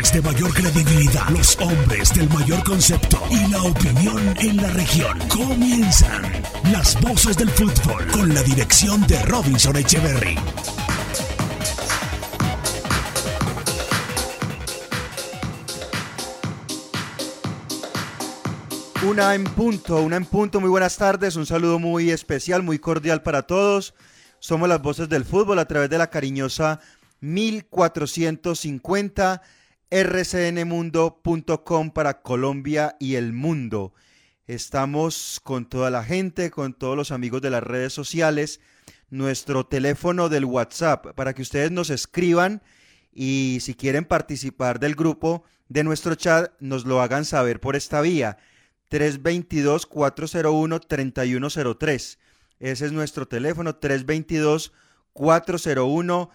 de mayor credibilidad, los hombres del mayor concepto y la opinión en la región. Comienzan las voces del fútbol con la dirección de Robinson Echeverry. Una en punto, una en punto, muy buenas tardes, un saludo muy especial, muy cordial para todos. Somos las voces del fútbol a través de la cariñosa 1450 rcnmundo.com para Colombia y el mundo. Estamos con toda la gente, con todos los amigos de las redes sociales, nuestro teléfono del WhatsApp para que ustedes nos escriban y si quieren participar del grupo de nuestro chat nos lo hagan saber por esta vía 322-401-3103. Ese es nuestro teléfono, 322-401-3103.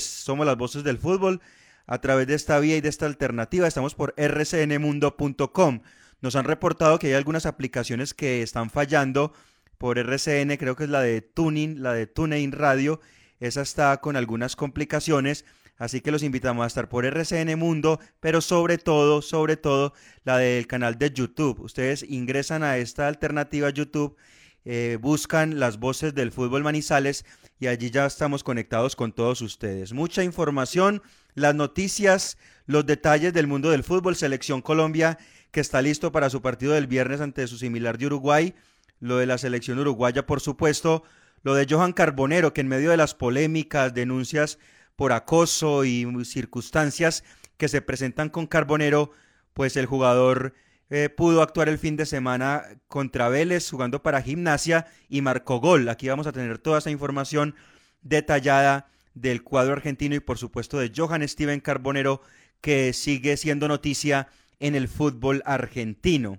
Somos las voces del fútbol. A través de esta vía y de esta alternativa estamos por rcnmundo.com. Nos han reportado que hay algunas aplicaciones que están fallando por RCN, creo que es la de Tuning, la de TuneIn Radio. Esa está con algunas complicaciones. Así que los invitamos a estar por RCN Mundo, pero sobre todo, sobre todo, la del canal de YouTube. Ustedes ingresan a esta alternativa YouTube, eh, buscan las voces del fútbol Manizales y allí ya estamos conectados con todos ustedes. Mucha información, las noticias, los detalles del mundo del fútbol, Selección Colombia, que está listo para su partido del viernes ante su similar de Uruguay, lo de la selección uruguaya, por supuesto, lo de Johan Carbonero, que en medio de las polémicas, denuncias por acoso y circunstancias que se presentan con Carbonero, pues el jugador eh, pudo actuar el fin de semana contra Vélez jugando para gimnasia y marcó gol. Aquí vamos a tener toda esa información detallada del cuadro argentino y por supuesto de Johan Steven Carbonero que sigue siendo noticia en el fútbol argentino.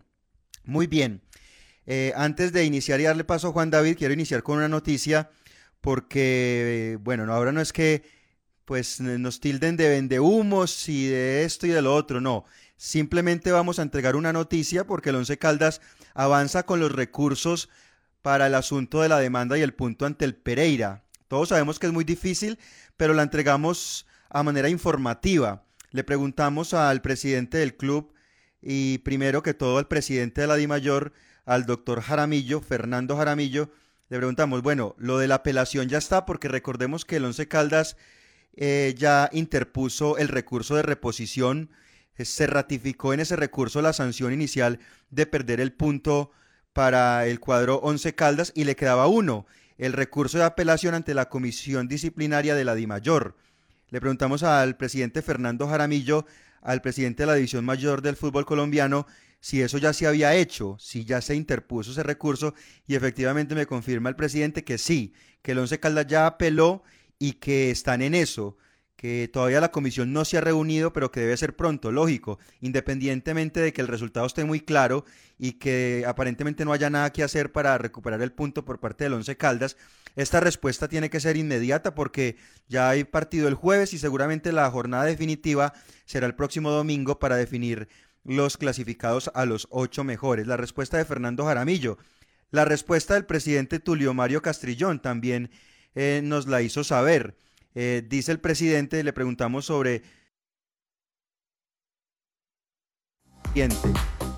Muy bien, eh, antes de iniciar y darle paso a Juan David, quiero iniciar con una noticia porque, bueno, ahora no es que pues nos tilden de vendehumos y de esto y de lo otro, no. Simplemente vamos a entregar una noticia porque el Once Caldas avanza con los recursos para el asunto de la demanda y el punto ante el Pereira. Todos sabemos que es muy difícil, pero la entregamos a manera informativa. Le preguntamos al presidente del club y primero que todo al presidente de la DIMAYOR, al doctor Jaramillo, Fernando Jaramillo, le preguntamos, bueno, lo de la apelación ya está porque recordemos que el Once Caldas eh, ya interpuso el recurso de reposición, se ratificó en ese recurso la sanción inicial de perder el punto para el cuadro 11 Caldas y le quedaba uno, el recurso de apelación ante la Comisión Disciplinaria de la DIMAYOR. Le preguntamos al presidente Fernando Jaramillo, al presidente de la División Mayor del Fútbol Colombiano, si eso ya se había hecho, si ya se interpuso ese recurso, y efectivamente me confirma el presidente que sí, que el Once Caldas ya apeló y que están en eso, que todavía la comisión no se ha reunido, pero que debe ser pronto, lógico, independientemente de que el resultado esté muy claro y que aparentemente no haya nada que hacer para recuperar el punto por parte del Once Caldas. Esta respuesta tiene que ser inmediata porque ya hay partido el jueves y seguramente la jornada definitiva será el próximo domingo para definir los clasificados a los ocho mejores. La respuesta de Fernando Jaramillo. La respuesta del presidente Tulio Mario Castrillón también eh, nos la hizo saber. Eh, dice el presidente, le preguntamos sobre...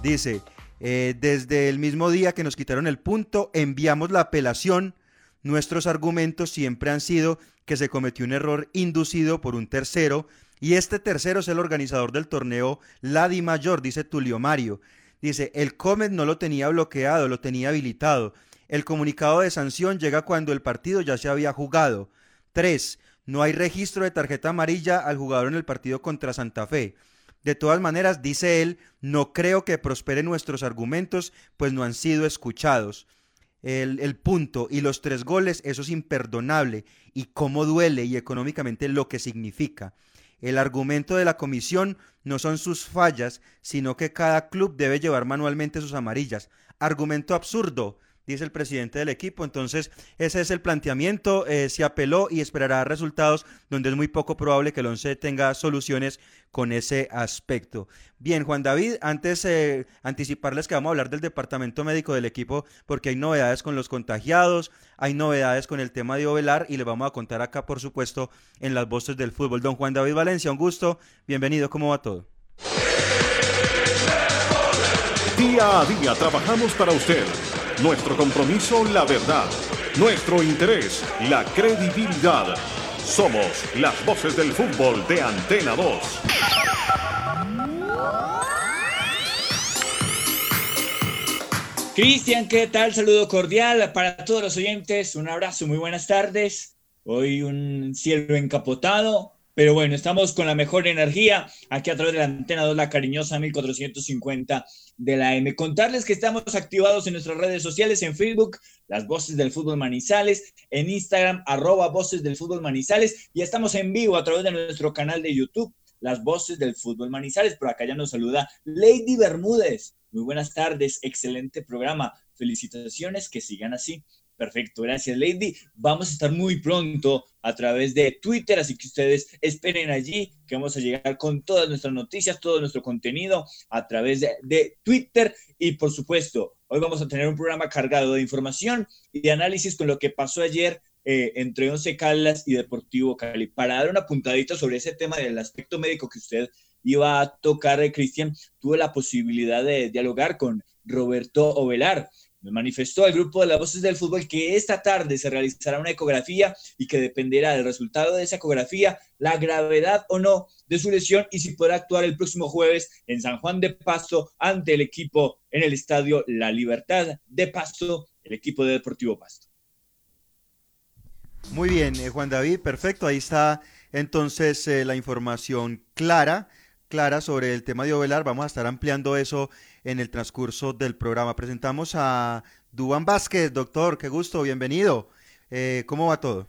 Dice, eh, desde el mismo día que nos quitaron el punto, enviamos la apelación. Nuestros argumentos siempre han sido que se cometió un error inducido por un tercero y este tercero es el organizador del torneo Ladi Mayor, dice Tulio Mario. Dice, el Comet no lo tenía bloqueado, lo tenía habilitado. El comunicado de sanción llega cuando el partido ya se había jugado. 3. No hay registro de tarjeta amarilla al jugador en el partido contra Santa Fe. De todas maneras, dice él, no creo que prosperen nuestros argumentos, pues no han sido escuchados. El, el, punto y los tres goles, eso es imperdonable. Y cómo duele y económicamente lo que significa. El argumento de la comisión no son sus fallas, sino que cada club debe llevar manualmente sus amarillas. Argumento absurdo dice el presidente del equipo. Entonces, ese es el planteamiento. Eh, se apeló y esperará resultados donde es muy poco probable que el ONCE tenga soluciones con ese aspecto. Bien, Juan David, antes eh, anticiparles que vamos a hablar del departamento médico del equipo porque hay novedades con los contagiados, hay novedades con el tema de Ovelar y les vamos a contar acá, por supuesto, en las voces del fútbol. Don Juan David Valencia, un gusto, bienvenido, ¿cómo va todo? Día a día trabajamos para usted. Nuestro compromiso, la verdad. Nuestro interés, la credibilidad. Somos las voces del fútbol de Antena 2. Cristian, ¿qué tal? Saludo cordial para todos los oyentes. Un abrazo, muy buenas tardes. Hoy un cielo encapotado, pero bueno, estamos con la mejor energía aquí a través de la antena 2, la cariñosa 1450 de la M. Contarles que estamos activados en nuestras redes sociales, en Facebook, Las Voces del Fútbol Manizales, en Instagram, arroba Voces del Fútbol Manizales, y estamos en vivo a través de nuestro canal de YouTube, Las Voces del Fútbol Manizales. Por acá ya nos saluda Lady Bermúdez. Muy buenas tardes, excelente programa. Felicitaciones, que sigan así. Perfecto, gracias Lady. Vamos a estar muy pronto a través de Twitter, así que ustedes esperen allí que vamos a llegar con todas nuestras noticias, todo nuestro contenido a través de, Twitter y por supuesto, hoy vamos a tener un programa cargado de información y de análisis con lo que pasó ayer eh, entre Once Caldas y Deportivo Cali. Para dar una puntadita sobre ese tema del aspecto médico que usted iba a tocar, eh, Cristian, tuve la posibilidad de dialogar con Roberto Ovelar manifestó el grupo de las voces del fútbol que esta tarde se realizará una ecografía y que dependerá del resultado de esa ecografía la gravedad o no de su lesión y si podrá actuar el próximo jueves en San Juan de Pasto ante el equipo en el estadio La Libertad de Pasto, el equipo de Deportivo Pasto. Muy bien, eh, Juan David, perfecto. Ahí está entonces eh, la información clara, clara sobre el tema de Ovelar. Vamos a estar ampliando eso en el transcurso del programa. Presentamos a Duan Vázquez, doctor, qué gusto, bienvenido. Eh, ¿Cómo va todo?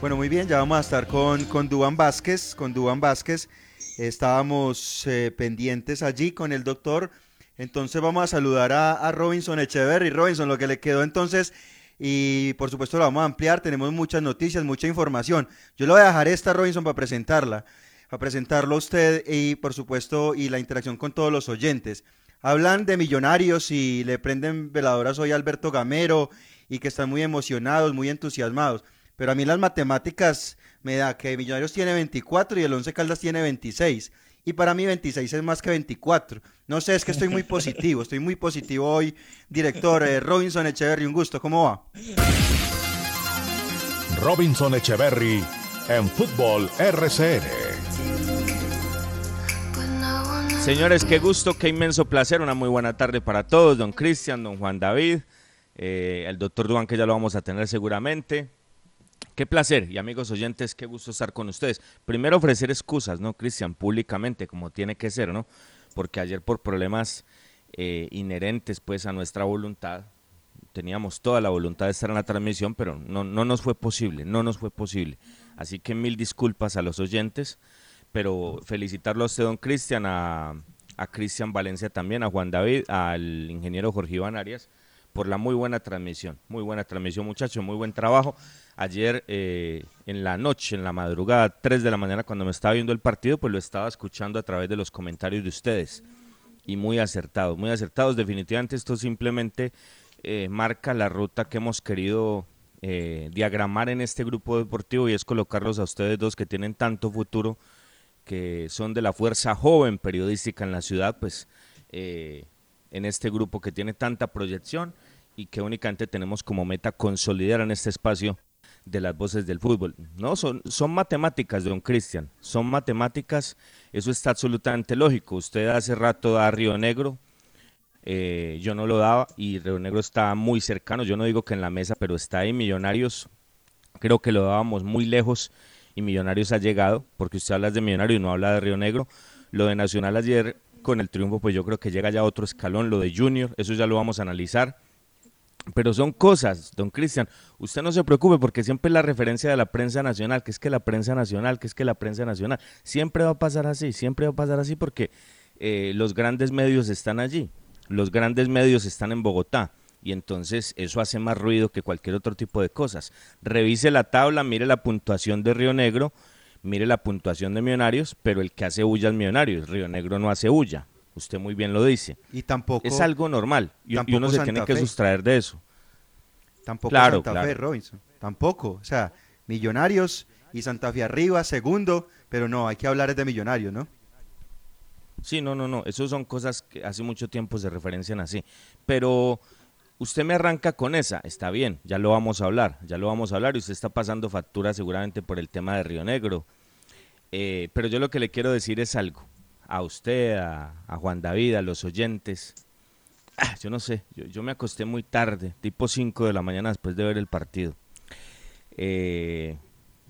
Bueno, muy bien, ya vamos a estar con, con Duan Vázquez, con Duan Vázquez. Estábamos eh, pendientes allí con el doctor entonces vamos a saludar a, Robinson Echeverry. Robinson, lo que le quedó entonces, y por supuesto lo vamos a ampliar, tenemos muchas noticias, mucha información. Yo le voy a dejar esta, Robinson, para presentarla, para presentarlo a usted y por supuesto y la interacción con todos los oyentes. Hablan de millonarios y le prenden veladoras hoy a Alberto Gamero y que están muy emocionados, muy entusiasmados. Pero a mí las matemáticas me da que Millonarios tiene 24 y el Once Caldas tiene 26 y para mí 26 es más que 24. No sé, es que estoy muy positivo, estoy muy positivo hoy. Director eh, Robinson Echeverry, un gusto, ¿cómo va? Robinson Echeverry en Fútbol RCN. Señores, qué gusto, qué inmenso placer, una muy buena tarde para todos, don Cristian, don Juan David, eh, el doctor Duan que ya lo vamos a tener seguramente, Qué placer y amigos oyentes, qué gusto estar con ustedes. Primero ofrecer excusas, ¿no, Cristian? Públicamente, como tiene que ser, ¿no? Porque ayer por problemas eh, inherentes pues a nuestra voluntad, teníamos toda la voluntad de estar en la transmisión, pero no, no nos fue posible, no nos fue posible. Así que mil disculpas a los oyentes, pero felicitarlo a usted, don Cristian, a, a Cristian Valencia también, a Juan David, al ingeniero Jorge Iván Arias, por la muy buena transmisión. Muy buena transmisión, muchachos, muy buen trabajo. Ayer eh, en la noche, en la madrugada, 3 de la mañana, cuando me estaba viendo el partido, pues lo estaba escuchando a través de los comentarios de ustedes. Y muy acertados, muy acertados. Definitivamente esto simplemente eh, marca la ruta que hemos querido eh, diagramar en este grupo deportivo y es colocarlos a ustedes dos que tienen tanto futuro, que son de la fuerza joven periodística en la ciudad, pues en este grupo que tiene tanta proyección y que únicamente tenemos como meta consolidar en este espacio de las voces del fútbol. No, son, son matemáticas, don Cristian, son matemáticas, eso está absolutamente lógico. Usted hace rato da Río Negro, eh, yo no lo daba y Río Negro está muy cercano, yo no digo que en la mesa, pero está ahí, Millonarios, creo que lo dábamos muy lejos y Millonarios ha llegado, porque usted habla de Millonarios y no habla de Río Negro. Lo de Nacional ayer con el triunfo, pues yo creo que llega ya a otro escalón, lo de Junior, eso ya lo vamos a analizar. Pero son cosas, don Cristian. Usted no se preocupe porque siempre la referencia de la prensa nacional, que es que la prensa nacional, que es que la prensa nacional. Siempre va a pasar así, siempre va a pasar así porque eh, los grandes medios están allí. Los grandes medios están en Bogotá. Y entonces eso hace más ruido que cualquier otro tipo de cosas. Revise la tabla, mire la puntuación de Río Negro, mire la puntuación de Millonarios, pero el que hace huya es Millonarios. Río Negro no hace huya. Usted muy bien lo dice. Y tampoco. Es algo normal. Y, uno se tiene que sustraer de eso. Tampoco claro, Santa Fe, Robinson. Tampoco. O sea, Millonarios y Santa Fe arriba, segundo. Pero no, hay que hablar de Millonarios, ¿no? Sí, no, no, no. Esas son cosas que hace mucho tiempo se referencian así. Pero usted me arranca con esa. Está bien, ya lo vamos a hablar. Ya lo vamos a hablar. Y usted está pasando factura seguramente por el tema de Río Negro. Eh, pero yo lo que le quiero decir es algo a usted, a, Juan David, a los oyentes. Ah, yo no sé, yo, me acosté muy tarde, tipo 5 de la mañana después de ver el partido. Eh,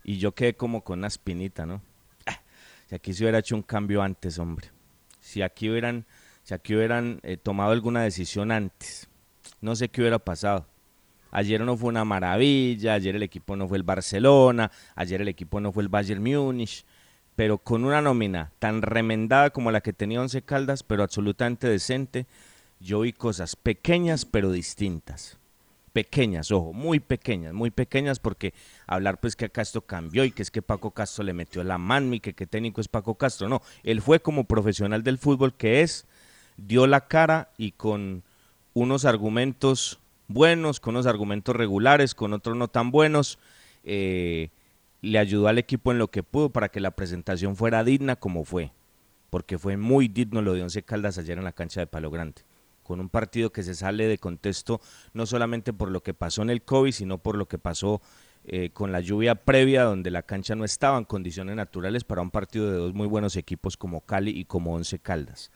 y yo quedé como con una espinita, ¿no? Ah, si aquí se hubiera hecho un cambio antes, hombre. Si aquí hubieran, si aquí hubieran eh, tomado alguna decisión antes, no sé qué hubiera pasado. Ayer no fue una maravilla, ayer el equipo no fue el Barcelona, ayer el equipo no fue el Bayern Múnich, pero con una nómina tan remendada como la que tenía Once Caldas, pero absolutamente decente, yo vi cosas pequeñas pero distintas. Pequeñas, ojo, muy pequeñas, muy pequeñas porque hablar pues que acá esto cambió y que es que Paco Castro le metió la mano y que qué técnico es Paco Castro. No, él fue como profesional del fútbol que es, dio la cara y con unos argumentos buenos, con unos argumentos regulares, con otros no tan buenos, eh, le ayudó al equipo en lo que pudo para que la presentación fuera digna como fue, porque fue muy digno lo de Once Caldas ayer en la cancha de Palo Grande, con un partido que se sale de contexto no solamente por lo que pasó en el COVID, sino por lo que pasó eh, con la lluvia previa, donde la cancha no estaba en condiciones naturales para un partido de dos muy buenos equipos como Cali y como Once Caldas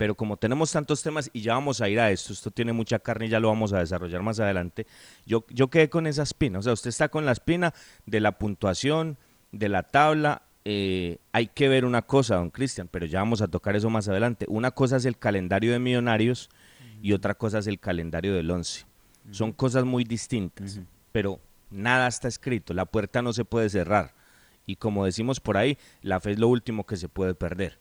pero como tenemos tantos temas y ya vamos a ir a esto, esto tiene mucha carne y ya lo vamos a desarrollar más adelante, yo, yo quedé con esa espina, o sea, usted está con la espina de la puntuación, de la tabla, eh, hay que ver una cosa, don Cristian, pero ya vamos a tocar eso más adelante. Una cosa es el calendario de millonarios y otra cosa es el calendario del once. Son cosas muy distintas, pero nada está escrito, la puerta no se puede cerrar. Y como decimos por ahí, la fe es lo último que se puede perder.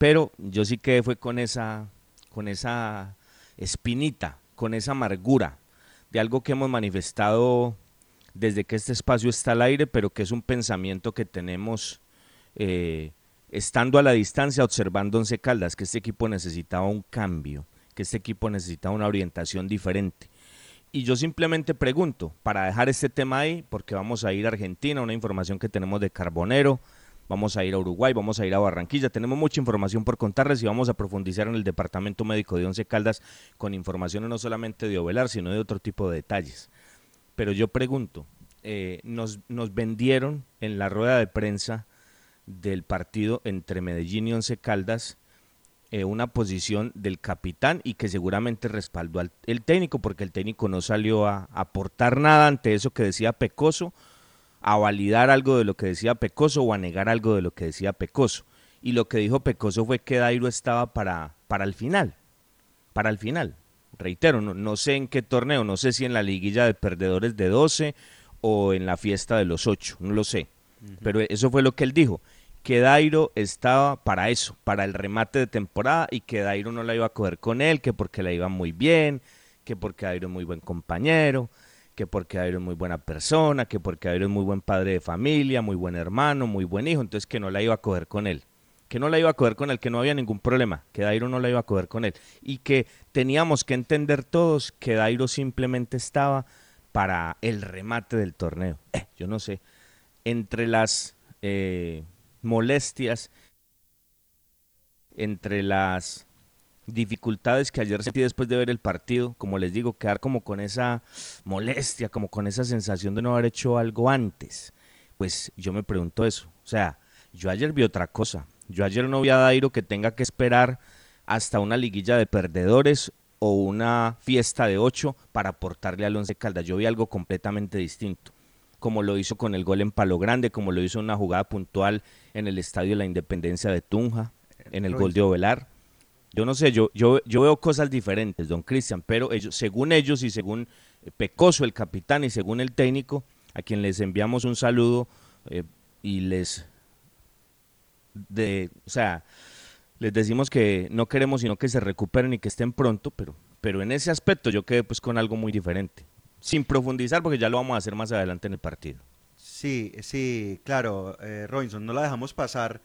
Pero yo sí que fue con esa, con esa espinita, con esa amargura de algo que hemos manifestado desde que este espacio está al aire, pero que es un pensamiento que tenemos eh, estando a la distancia observando Once Caldas, que este equipo necesitaba un cambio, que este equipo necesitaba una orientación diferente. Y yo simplemente pregunto, para dejar este tema ahí, porque vamos a ir a Argentina, una información que tenemos de Carbonero, vamos a ir a Uruguay, vamos a ir a Barranquilla. Tenemos mucha información por contarles y vamos a profundizar en el Departamento Médico de Once Caldas con información no solamente de Ovelar, sino de otro tipo de detalles. Pero yo pregunto, eh, nos, vendieron en la rueda de prensa del partido entre Medellín y Once Caldas eh, una posición del capitán y que seguramente respaldó al el técnico porque el técnico no salió a aportar nada ante eso que decía Pecoso a validar algo de lo que decía Pecoso o a negar algo de lo que decía Pecoso. Y lo que dijo Pecoso fue que Dairo estaba para, para el final, para el final. Reitero, no, sé en qué torneo, no sé si en la liguilla de perdedores de 12 o en la fiesta de los 8, no lo sé. Pero eso fue lo que él dijo, que Dairo estaba para eso, para el remate de temporada y que Dairo no la iba a coger con él, que porque la iba muy bien, que porque Dairo es muy buen compañero que porque Dairo es muy buena persona, que porque Dairo es muy buen padre de familia, muy buen hermano, muy buen hijo, entonces que no la iba a coger con él. Que no la iba a coger con él, que no había ningún problema, que Dairo no la iba a coger con él. Y que teníamos que entender todos que Dairo simplemente estaba para el remate del torneo. Eh, yo no sé, entre las eh, molestias, entre las dificultades que ayer sentí después de ver el partido, como les digo, quedar como con esa molestia, como con esa sensación de no haber hecho algo antes. Pues yo me pregunto eso. O sea, yo ayer vi otra cosa. Yo ayer no vi a Dairo que tenga que esperar hasta una liguilla de perdedores o una fiesta de ocho para aportarle al Once Caldas. Yo vi algo completamente distinto, como lo hizo con el gol en Palo Grande, como lo hizo en una jugada puntual en el Estadio de la Independencia de Tunja, en el gol de Ovelar yo no sé, yo, yo, yo veo cosas diferentes, don Cristian, pero ellos, según ellos y según Pecoso, el capitán, y según el técnico, a quien les enviamos un saludo eh, y les de, o sea, les decimos que no queremos sino que se recuperen y que estén pronto, pero, pero en ese aspecto yo quedé pues con algo muy diferente, sin profundizar porque ya lo vamos a hacer más adelante en el partido. Sí, sí, claro, eh, Robinson, no la dejamos pasar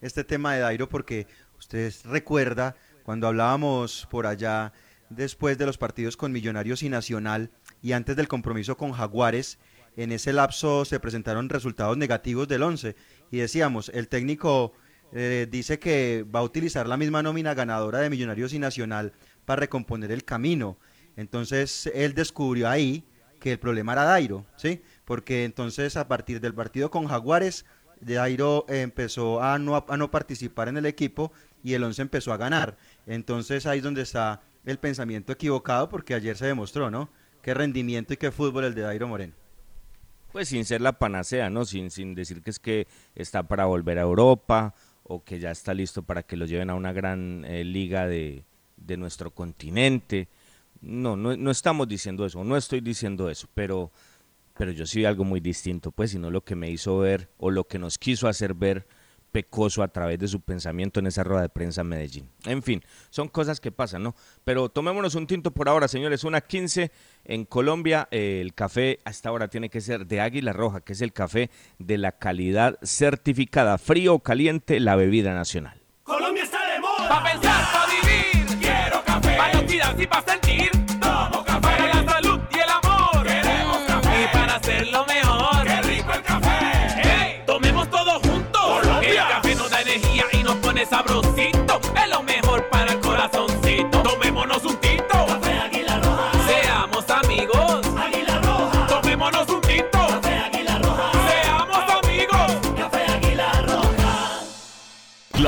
este tema de Dairo porque usted recuerda cuando hablábamos por allá después de los partidos con Millonarios y Nacional y antes del compromiso con Jaguares, en ese lapso se presentaron resultados negativos del 11 y decíamos, el técnico eh, dice que va a utilizar la misma nómina ganadora de Millonarios y Nacional para recomponer el camino. Entonces él descubrió ahí que el problema era Dairo, ¿sí? Porque entonces a partir del partido con Jaguares, Dairo empezó a no, a no participar en el equipo y el 11 empezó a ganar. Entonces ahí es donde está el pensamiento equivocado porque ayer se demostró, ¿no? Qué rendimiento y qué fútbol el de Dairo Moreno. Pues sin ser la panacea, ¿no? Sin, sin decir que es que está para volver a Europa o que ya está listo para que lo lleven a una gran eh, liga de, de, nuestro continente. No, no, no estamos diciendo eso, no estoy diciendo eso, pero, pero yo sí algo muy distinto, pues, sino lo que me hizo ver o lo que nos quiso hacer ver pecoso a través de su pensamiento en esa rueda de prensa en Medellín. En fin, son cosas que pasan, ¿no? Pero tomémonos un tinto por ahora, señores. Una 15 en Colombia. Eh, el café a esta hora tiene que ser de Águila Roja, que es el café de la calidad certificada. Frío o caliente, la bebida nacional. Colombia está de moda. Pa' pensar, pa' vivir. Quiero café. Pa' y sentir.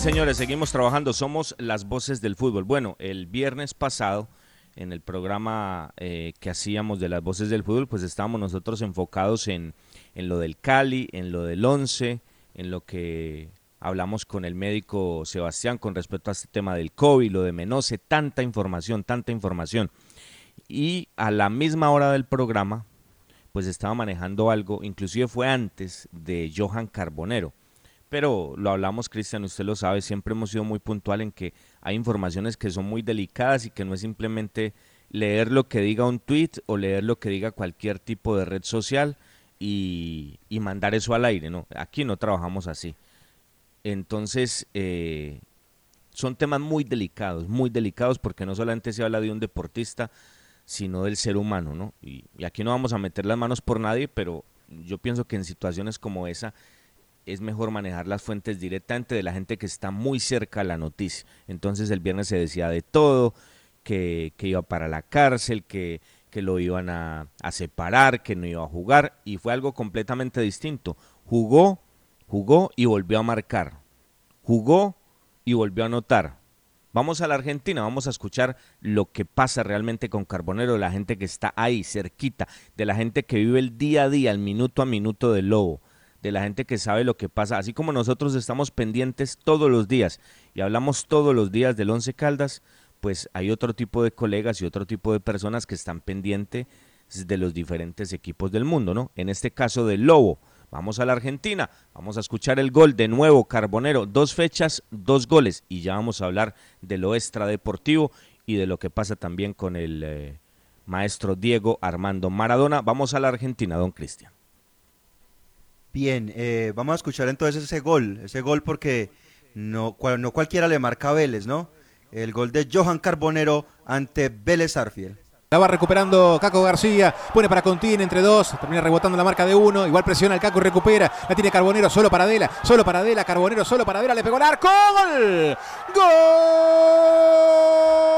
Señores, seguimos trabajando. Somos las voces del fútbol. Bueno, el viernes pasado, en el programa eh, que hacíamos de las voces del fútbol, pues estábamos nosotros enfocados en, en lo del Cali, en lo del Once, en lo que hablamos con el médico Sebastián con respecto a este tema del COVID, lo de Menose, tanta información, tanta información. Y a la misma hora del programa, pues estaba manejando algo, inclusive fue antes de Johan Carbonero pero lo hablamos, Cristian, usted lo sabe, siempre hemos sido muy puntual en que hay informaciones que son muy delicadas y que no es simplemente leer lo que diga un tweet o leer lo que diga cualquier tipo de red social y, y mandar eso al aire, no, aquí no trabajamos así. Entonces, eh, son temas muy delicados, muy delicados porque no solamente se habla de un deportista, sino del ser humano, ¿no? Y, y aquí no vamos a meter las manos por nadie, pero yo pienso que en situaciones como esa es mejor manejar las fuentes directamente de la gente que está muy cerca a la noticia. Entonces el viernes se decía de todo, que, que iba para la cárcel, que, que lo iban a, a, separar, que no iba a jugar, y fue algo completamente distinto. Jugó, jugó y volvió a marcar. Jugó y volvió a anotar. Vamos a la Argentina, vamos a escuchar lo que pasa realmente con Carbonero, la gente que está ahí, cerquita, de la gente que vive el día a día, el minuto a minuto del lobo de la gente que sabe lo que pasa, así como nosotros estamos pendientes todos los días y hablamos todos los días del Once Caldas, pues hay otro tipo de colegas y otro tipo de personas que están pendientes de los diferentes equipos del mundo, ¿no? En este caso del Lobo. Vamos a la Argentina, vamos a escuchar el gol de nuevo Carbonero, dos fechas, dos goles y ya vamos a hablar de lo extradeportivo y de lo que pasa también con el eh, maestro Diego Armando Maradona. Vamos a la Argentina, don Cristian. Bien, eh, vamos a escuchar entonces ese gol, ese gol porque no, no cualquiera le marca a Vélez, ¿no? El gol de Johan Carbonero ante Vélez Arfiel. La va recuperando Caco García, pone para Contín entre dos, termina rebotando la marca de uno, igual presiona el Caco y recupera, la tiene Carbonero solo para Adela, solo para Adela, Carbonero solo para Adela, le pegó el arco, gol, gol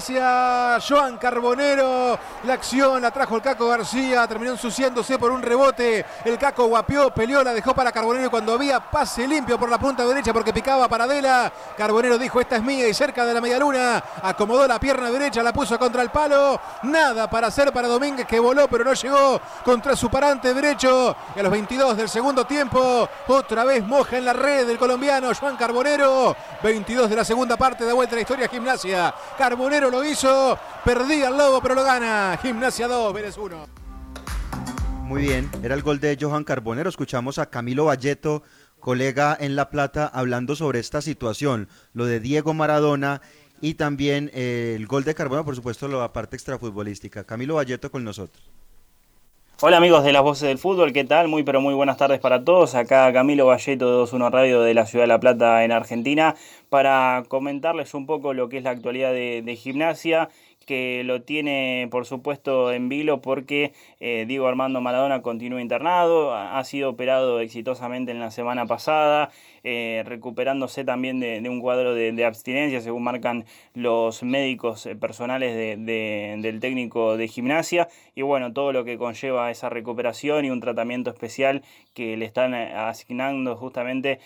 gimnasia, Joan Carbonero, la acción la trajo el Caco García, terminó ensuciándose por un rebote, el Caco guapió, peleó, la dejó para Carbonero cuando había pase limpio por la punta derecha porque picaba para Adela, Carbonero dijo esta es mía y cerca de la media luna, acomodó la pierna derecha, la puso contra el palo, nada para hacer para Domínguez que voló pero no llegó contra su parante derecho. Y a los 22 del segundo tiempo, otra vez moja en la red del colombiano Juan Carbonero, 22 de la segunda parte de vuelta la historia gimnasia, Carbonero lo hizo, perdía el lobo pero lo gana, gimnasia 2, Vélez 1. Muy bien, era el gol de Johan Carbonero. Escuchamos a Camilo Valleto, colega en La Plata, hablando sobre esta situación, lo de Diego Maradona y también eh, el gol de Carbonero, por supuesto, la parte extrafutbolística. Camilo Valleto con nosotros. Hola amigos de las voces del fútbol, ¿qué tal? Muy pero muy buenas tardes para todos. Acá Camilo Valleto de 21 Radio de la Ciudad de La Plata en Argentina para comentarles un poco lo que es la actualidad de, gimnasia que lo tiene por supuesto en vilo porque eh, Diego Armando Maradona continúa internado, ha sido operado exitosamente en la semana pasada, eh, recuperándose también de, un cuadro de, abstinencia, según marcan los médicos eh, personales del técnico de gimnasia, y bueno, todo lo que conlleva esa recuperación y un tratamiento especial que le están asignando justamente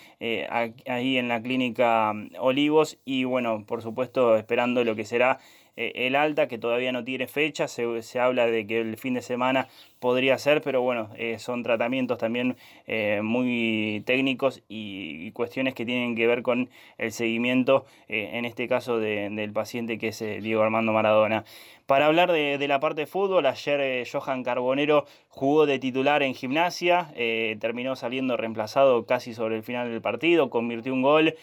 ahí en la clínica Olivos, y bueno, por supuesto esperando lo que será eh, el alta, que todavía no tiene fecha, se, se, habla de que el fin de semana podría ser, pero bueno, eh, son tratamientos también eh, muy técnicos y, cuestiones que tienen que ver con el seguimiento, en este caso del paciente que es Diego Armando Maradona. Para hablar de, de, la parte de fútbol, ayer Johan Carbonero jugó de titular en gimnasia, terminó saliendo reemplazado casi sobre el final del partido, convirtió un gol,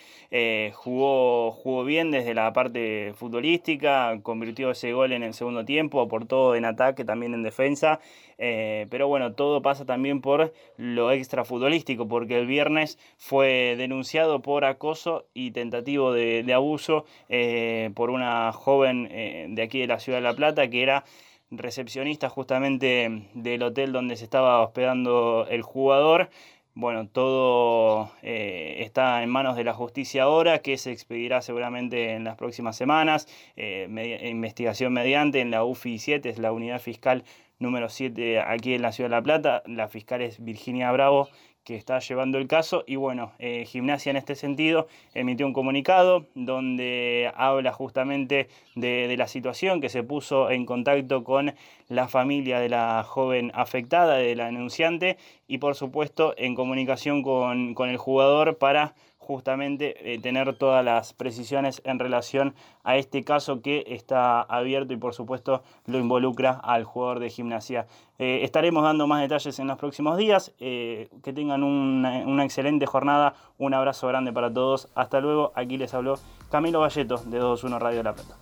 jugó, jugó bien desde la parte futbolística, convirtió ese gol en el segundo tiempo, aportó en ataque, también en defensa. Eh, pero bueno, todo pasa también por lo extra futbolístico, porque el viernes fue denunciado por acoso y tentativo de, abuso eh, por una joven eh, de aquí de la ciudad de La Plata que era recepcionista justamente del hotel donde se estaba hospedando el jugador. Bueno, todo está en manos de la justicia ahora, que se expedirá seguramente en las próximas semanas. Investigación mediante en la UFI 7, es la unidad fiscal número 7 aquí en la Ciudad de La Plata. La fiscal es Virginia Bravo, que está llevando el caso. Y bueno, eh, Gimnasia en este sentido emitió un comunicado donde habla justamente de, la situación, que se puso en contacto con la familia de la joven afectada, de la denunciante, y por supuesto en comunicación con, con el jugador para justamente eh, tener todas las precisiones en relación a este caso que está abierto y por supuesto lo involucra al jugador de gimnasia. Eh, estaremos dando más detalles en los próximos días. Eh, que tengan una, excelente jornada. Un abrazo grande para todos. Hasta luego. Aquí les habló Camilo Valleto de 221 Radio La Plata.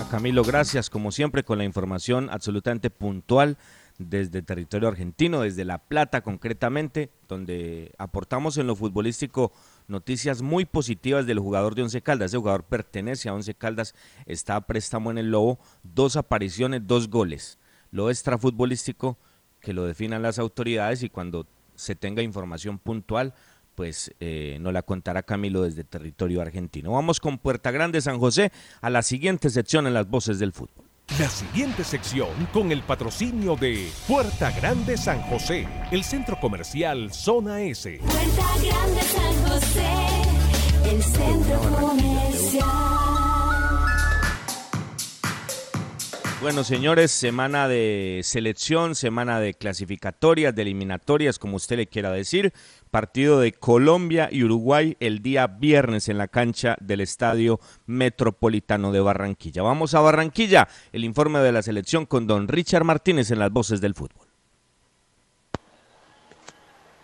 A Camilo, gracias como siempre con la información absolutamente puntual desde territorio argentino, desde La Plata concretamente, donde aportamos en lo futbolístico noticias muy positivas del jugador de Once Caldas. Ese jugador pertenece a Once Caldas, está a préstamo en el Lobo, dos apariciones, dos goles. Lo extrafutbolístico que lo definan las autoridades y cuando se tenga información puntual, pues eh, nos la contará Camilo desde territorio argentino. Vamos con Puerta Grande San José a la siguiente sección en las voces del fútbol. La siguiente sección con el patrocinio de Puerta Grande San José, el centro comercial Zona S. Puerta Grande San José, El centro comercial. Bueno, señores, semana de selección, semana de clasificatorias, de eliminatorias, como usted le quiera decir. Partido de Colombia y Uruguay el día viernes en la cancha del Estadio Metropolitano de Barranquilla. Vamos a Barranquilla, el informe de la selección con don Richard Martínez en las voces del fútbol.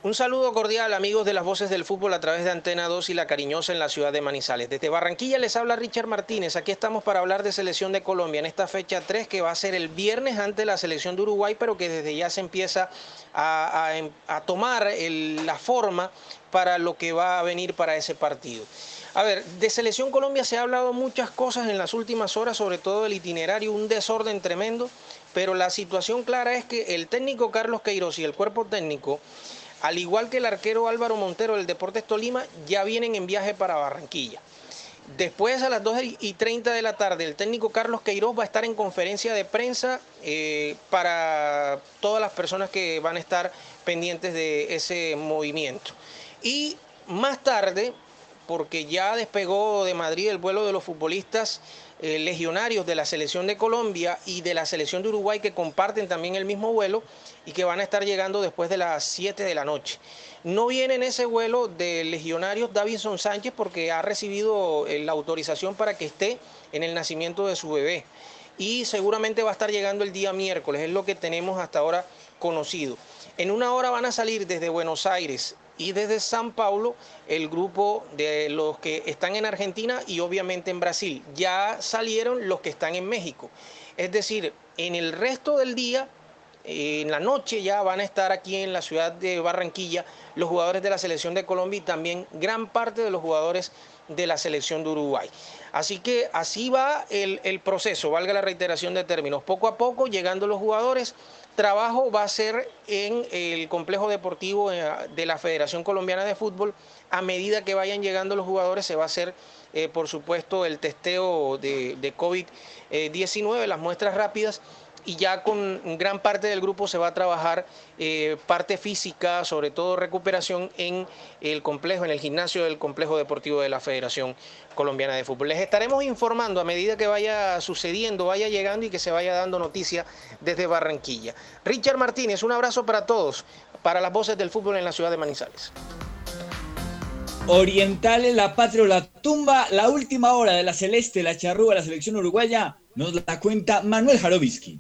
Un saludo cordial amigos de las voces del fútbol a través de Antena 2 y La Cariñosa en la ciudad de Manizales. Desde Barranquilla les habla Richard Martínez. Aquí estamos para hablar de selección de Colombia en esta fecha 3 que va a ser el viernes ante la selección de Uruguay, pero que desde ya se empieza a, a tomar la forma para lo que va a venir para ese partido. A ver, de Selección Colombia se ha hablado muchas cosas en las últimas horas, sobre todo el itinerario, un desorden tremendo, pero la situación clara es que el técnico Carlos Queiroz y el cuerpo técnico, al igual que el arquero Álvaro Montero del Deportes Tolima, ya vienen en viaje para Barranquilla. Después a las 2 y 30 de la tarde, el técnico Carlos Queiroz va a estar en conferencia de prensa eh, para todas las personas que van a estar pendientes de ese movimiento. Y más tarde, porque ya despegó de Madrid el vuelo de los futbolistas eh, legionarios de la selección de Colombia y de la selección de Uruguay que comparten también el mismo vuelo y que van a estar llegando después de las 7 de la noche. No viene en ese vuelo de legionarios Davinson Sánchez porque ha recibido eh, la autorización para que esté en el nacimiento de su bebé y seguramente va a estar llegando el día miércoles, es lo que tenemos hasta ahora conocido. En una hora van a salir desde Buenos Aires y desde San Paulo el grupo de los que están en Argentina y obviamente en Brasil. Ya salieron los que están en México. Es decir, en el resto del día, en la noche ya van a estar aquí en la ciudad de Barranquilla los jugadores de la selección de Colombia y también gran parte de los jugadores de la selección de Uruguay. Así que así va el, el proceso, valga la reiteración de términos. Poco a poco, llegando los jugadores, trabajo va a ser en el complejo deportivo eh, de la Federación Colombiana de Fútbol. A medida que vayan llegando los jugadores, se va a hacer, eh, por supuesto, el testeo de, de COVID-19, las muestras rápidas. Y ya con gran parte del grupo se va a trabajar eh, parte física, sobre todo recuperación en el complejo, en el gimnasio del complejo deportivo de la Federación Colombiana de Fútbol. Les estaremos informando a medida que vaya sucediendo, vaya llegando y que se vaya dando noticia desde Barranquilla. Richard Martínez, un abrazo para todos, para las voces del fútbol en la ciudad de Manizales. Orientales, la patria o la tumba, la última hora de la celeste, la charrúa, la selección uruguaya, nos la cuenta Manuel Jarovisky.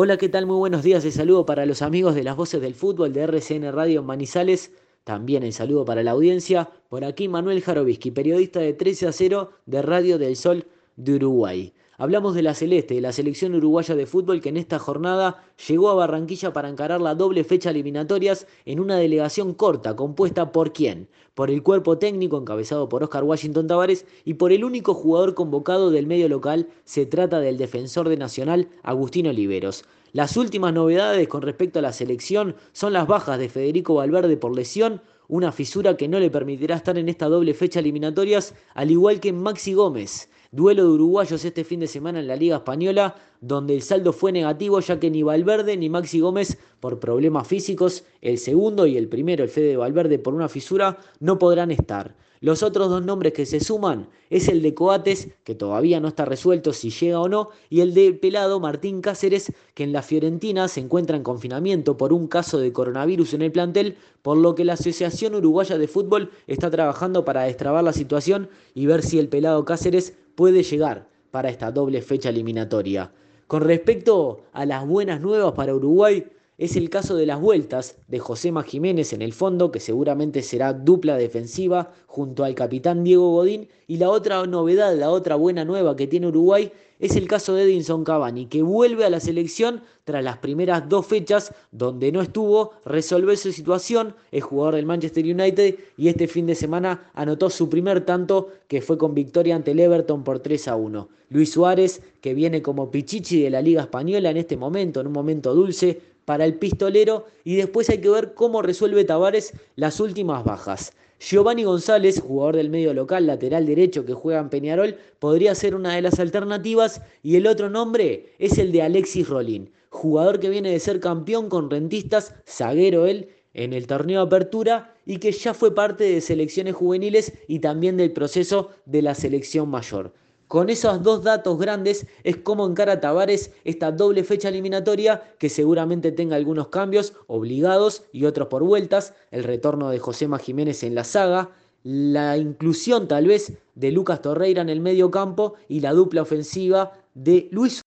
Hola, ¿qué tal? Muy buenos días. El saludo para los amigos de las voces del fútbol de RCN Radio Manizales. También el saludo para la audiencia. Por aquí Manuel Jarovisky, periodista de 13 a 0 de Radio del Sol de Uruguay. Hablamos de la Celeste, de la selección uruguaya de fútbol que en esta jornada llegó a Barranquilla para encarar la doble fecha eliminatorias en una delegación corta compuesta por quién? Por el cuerpo técnico encabezado por Oscar Washington Tavares y por el único jugador convocado del medio local, se trata del defensor de Nacional Agustín Oliveros. Las últimas novedades con respecto a la selección son las bajas de Federico Valverde por lesión, una fisura que no le permitirá estar en esta doble fecha eliminatorias, al igual que Maxi Gómez. Duelo de uruguayos este fin de semana en la Liga Española, donde el saldo fue negativo ya que ni Valverde ni Maxi Gómez por problemas físicos, el segundo y el primero, el Fede Valverde por una fisura, no podrán estar. Los otros dos nombres que se suman es el de Coates, que todavía no está resuelto si llega o no, y el de Pelado Martín Cáceres, que en la Fiorentina se encuentra en confinamiento por un caso de coronavirus en el plantel, por lo que la Asociación Uruguaya de Fútbol está trabajando para destrabar la situación y ver si el Pelado Cáceres puede llegar para esta doble fecha eliminatoria. Con respecto a las buenas nuevas para Uruguay, es el caso de las vueltas de Josema Jiménez en el fondo, que seguramente será dupla defensiva junto al capitán Diego Godín. Y la otra novedad, la otra buena nueva que tiene Uruguay es el caso de Edinson Cavani, que vuelve a la selección tras las primeras dos fechas donde no estuvo, resolver su situación, es jugador del Manchester United y este fin de semana anotó su primer tanto que fue con victoria ante el Everton por 3 a 1. Luis Suárez, que viene como pichichi de la Liga Española en este momento, en un momento dulce para el pistolero y después hay que ver cómo resuelve Tavares las últimas bajas. Giovanni González, jugador del medio local, lateral derecho que juega en Peñarol, podría ser una de las alternativas y el otro nombre es el de Alexis Rolín, jugador que viene de ser campeón con rentistas, zaguero él, en el torneo apertura y que ya fue parte de selecciones juveniles y también del proceso de la selección mayor. Con esos dos datos grandes es como encara Tavares esta doble fecha eliminatoria que seguramente tenga algunos cambios obligados y otros por vueltas, el retorno de Josema Jiménez en la saga, la inclusión tal vez de Lucas Torreira en el medio campo y la dupla ofensiva de Luis.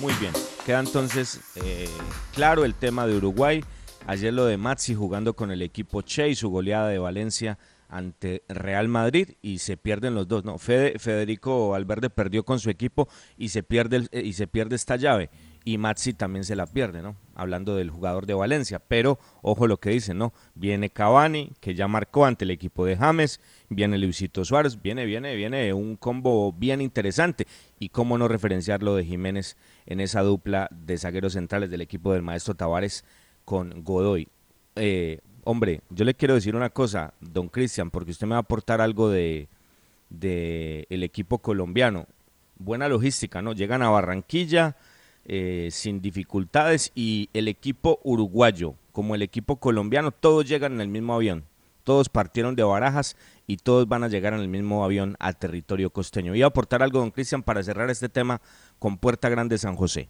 Muy bien, queda entonces eh, claro el tema de Uruguay. Ayer lo de Mazzi jugando con el equipo Che y su goleada de Valencia ante Real Madrid y se pierden los dos. No, Federico Valverde perdió con su equipo y se pierde, y se pierde esta llave. Y Maxi también se la pierde, ¿no? Hablando del jugador de Valencia. Pero ojo lo que dicen, ¿no? Viene Cavani, que ya marcó ante el equipo de James. Viene Luisito Suárez. Viene, viene, viene un combo bien interesante. Y cómo no referenciar lo de Jiménez en esa dupla de zagueros centrales del equipo del maestro Tavares con Godoy. Eh, hombre, yo le quiero decir una cosa, don Cristian, porque usted me va a aportar algo de, de el equipo colombiano. Buena logística, ¿no? Llegan a Barranquilla eh, sin dificultades y el equipo uruguayo, como el equipo colombiano, todos llegan en el mismo avión. Todos partieron de Barajas y todos van a llegar en el mismo avión al territorio costeño. Voy a aportar algo, don Cristian, para cerrar este tema con Puerta Grande San José.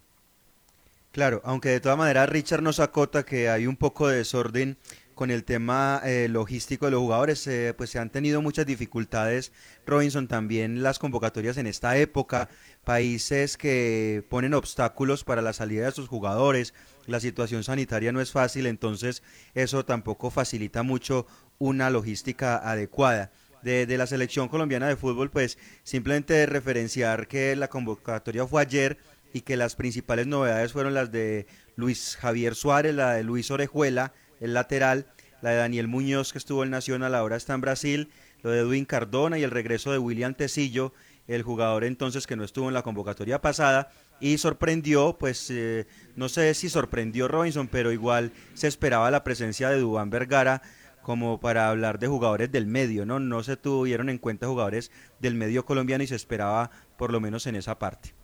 Claro, aunque de todas maneras Richard nos acota que hay un poco de desorden con el tema eh, logístico de los jugadores, eh, pues se han tenido muchas dificultades, Robinson, también las convocatorias en esta época, países que ponen obstáculos para la salida de sus jugadores, la situación sanitaria no es fácil, entonces eso tampoco facilita mucho una logística adecuada. De, de la selección colombiana de fútbol, pues simplemente referenciar que la convocatoria fue ayer y que las principales novedades fueron las de Luis Javier Suárez, la de Luis Orejuela, el lateral, la de Daniel Muñoz que estuvo en Nacional, ahora está en Brasil, lo de Edwin Cardona y el regreso de William Tecillo, el jugador entonces que no estuvo en la convocatoria pasada y sorprendió, pues eh, no sé si sorprendió Robinson, pero igual se esperaba la presencia de Dubán Vergara como para hablar de jugadores del medio, ¿no? No se tuvieron en cuenta jugadores del medio colombiano y se esperaba por lo menos en esa parte.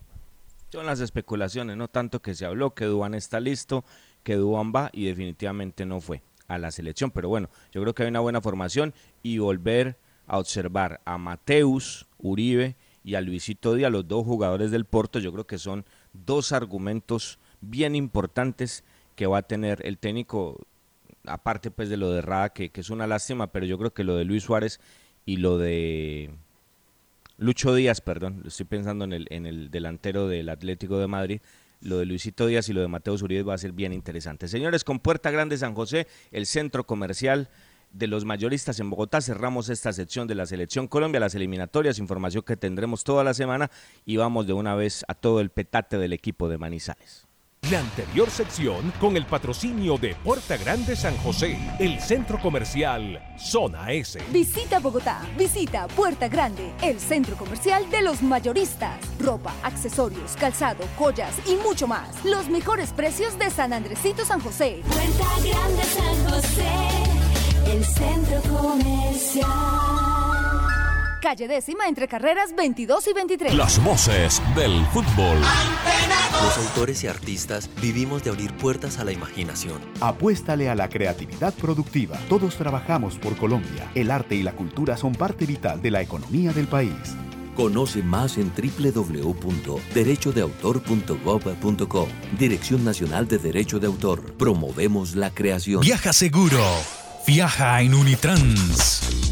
Son las especulaciones, no tanto que se habló que Dubán está listo, que Duan va y definitivamente no fue a la selección. Pero bueno, yo creo que hay una buena formación y volver a observar a Mateus Uribe y a Luisito Díaz, los dos jugadores del Porto, yo creo que son dos argumentos bien importantes que va a tener el técnico, aparte pues de lo de Rada, que, que es una lástima, pero yo creo que lo de Luis Suárez y lo de Lucho Díaz, perdón, estoy pensando en el, en el delantero del Atlético de Madrid, lo de Luisito Díaz y lo de Mateo Uribe va a ser bien interesante. Señores, con Puerta Grande San José, el centro comercial de los mayoristas en Bogotá, cerramos esta sección de la Selección Colombia, las eliminatorias, información que tendremos toda la semana y vamos de una vez a todo el petate del equipo de Manizales. La anterior sección con el patrocinio de Puerta Grande San José, el centro comercial Zona S. Visita Bogotá, visita Puerta Grande, el centro comercial de los mayoristas. Ropa, accesorios, calzado, joyas y mucho más. Los mejores precios de San Andresito San José. Puerta Grande San José, el centro comercial. Calle décima entre carreras 22 y 23. Las voces del fútbol. Los autores y artistas vivimos de abrir puertas a la imaginación. Apuéstale a la creatividad productiva. Todos trabajamos por Colombia. El arte y la cultura son parte vital de la economía del país. Conoce más en www.derechodeautor.gov.co. Dirección Nacional de Derecho de Autor. Promovemos la creación. Viaja seguro. Viaja en Unitrans.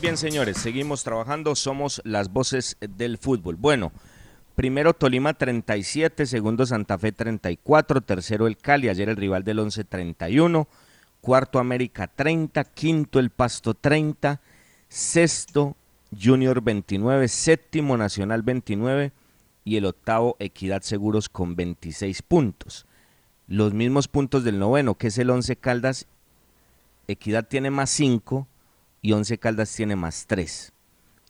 Bien, señores, seguimos trabajando, somos las voces del fútbol. Bueno, primero Tolima 37, segundo Santa Fe 34, tercero el Cali, ayer el rival del 11 31, cuarto América 30, quinto el Pasto 30, sexto Junior 29, séptimo Nacional 29 y el octavo Equidad Seguros con 26 puntos. Los mismos puntos del noveno, que es el 11 Caldas, Equidad tiene más 5 y Once Caldas tiene más 3.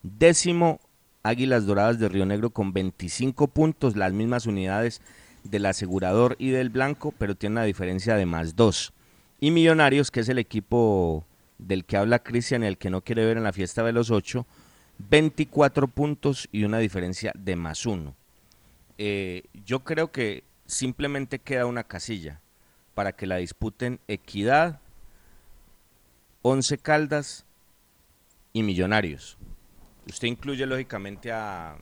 Décimo, Águilas Doradas de Río Negro con 25 puntos, las mismas unidades del asegurador y del blanco, pero tiene una diferencia de más 2. Y Millonarios, que es el equipo del que habla Cristian y el que no quiere ver en la fiesta de los 8, 24 puntos y una diferencia de más 1. Eh, yo creo que simplemente queda una casilla para que la disputen Equidad, Once Caldas y Millonarios. Usted incluye lógicamente a,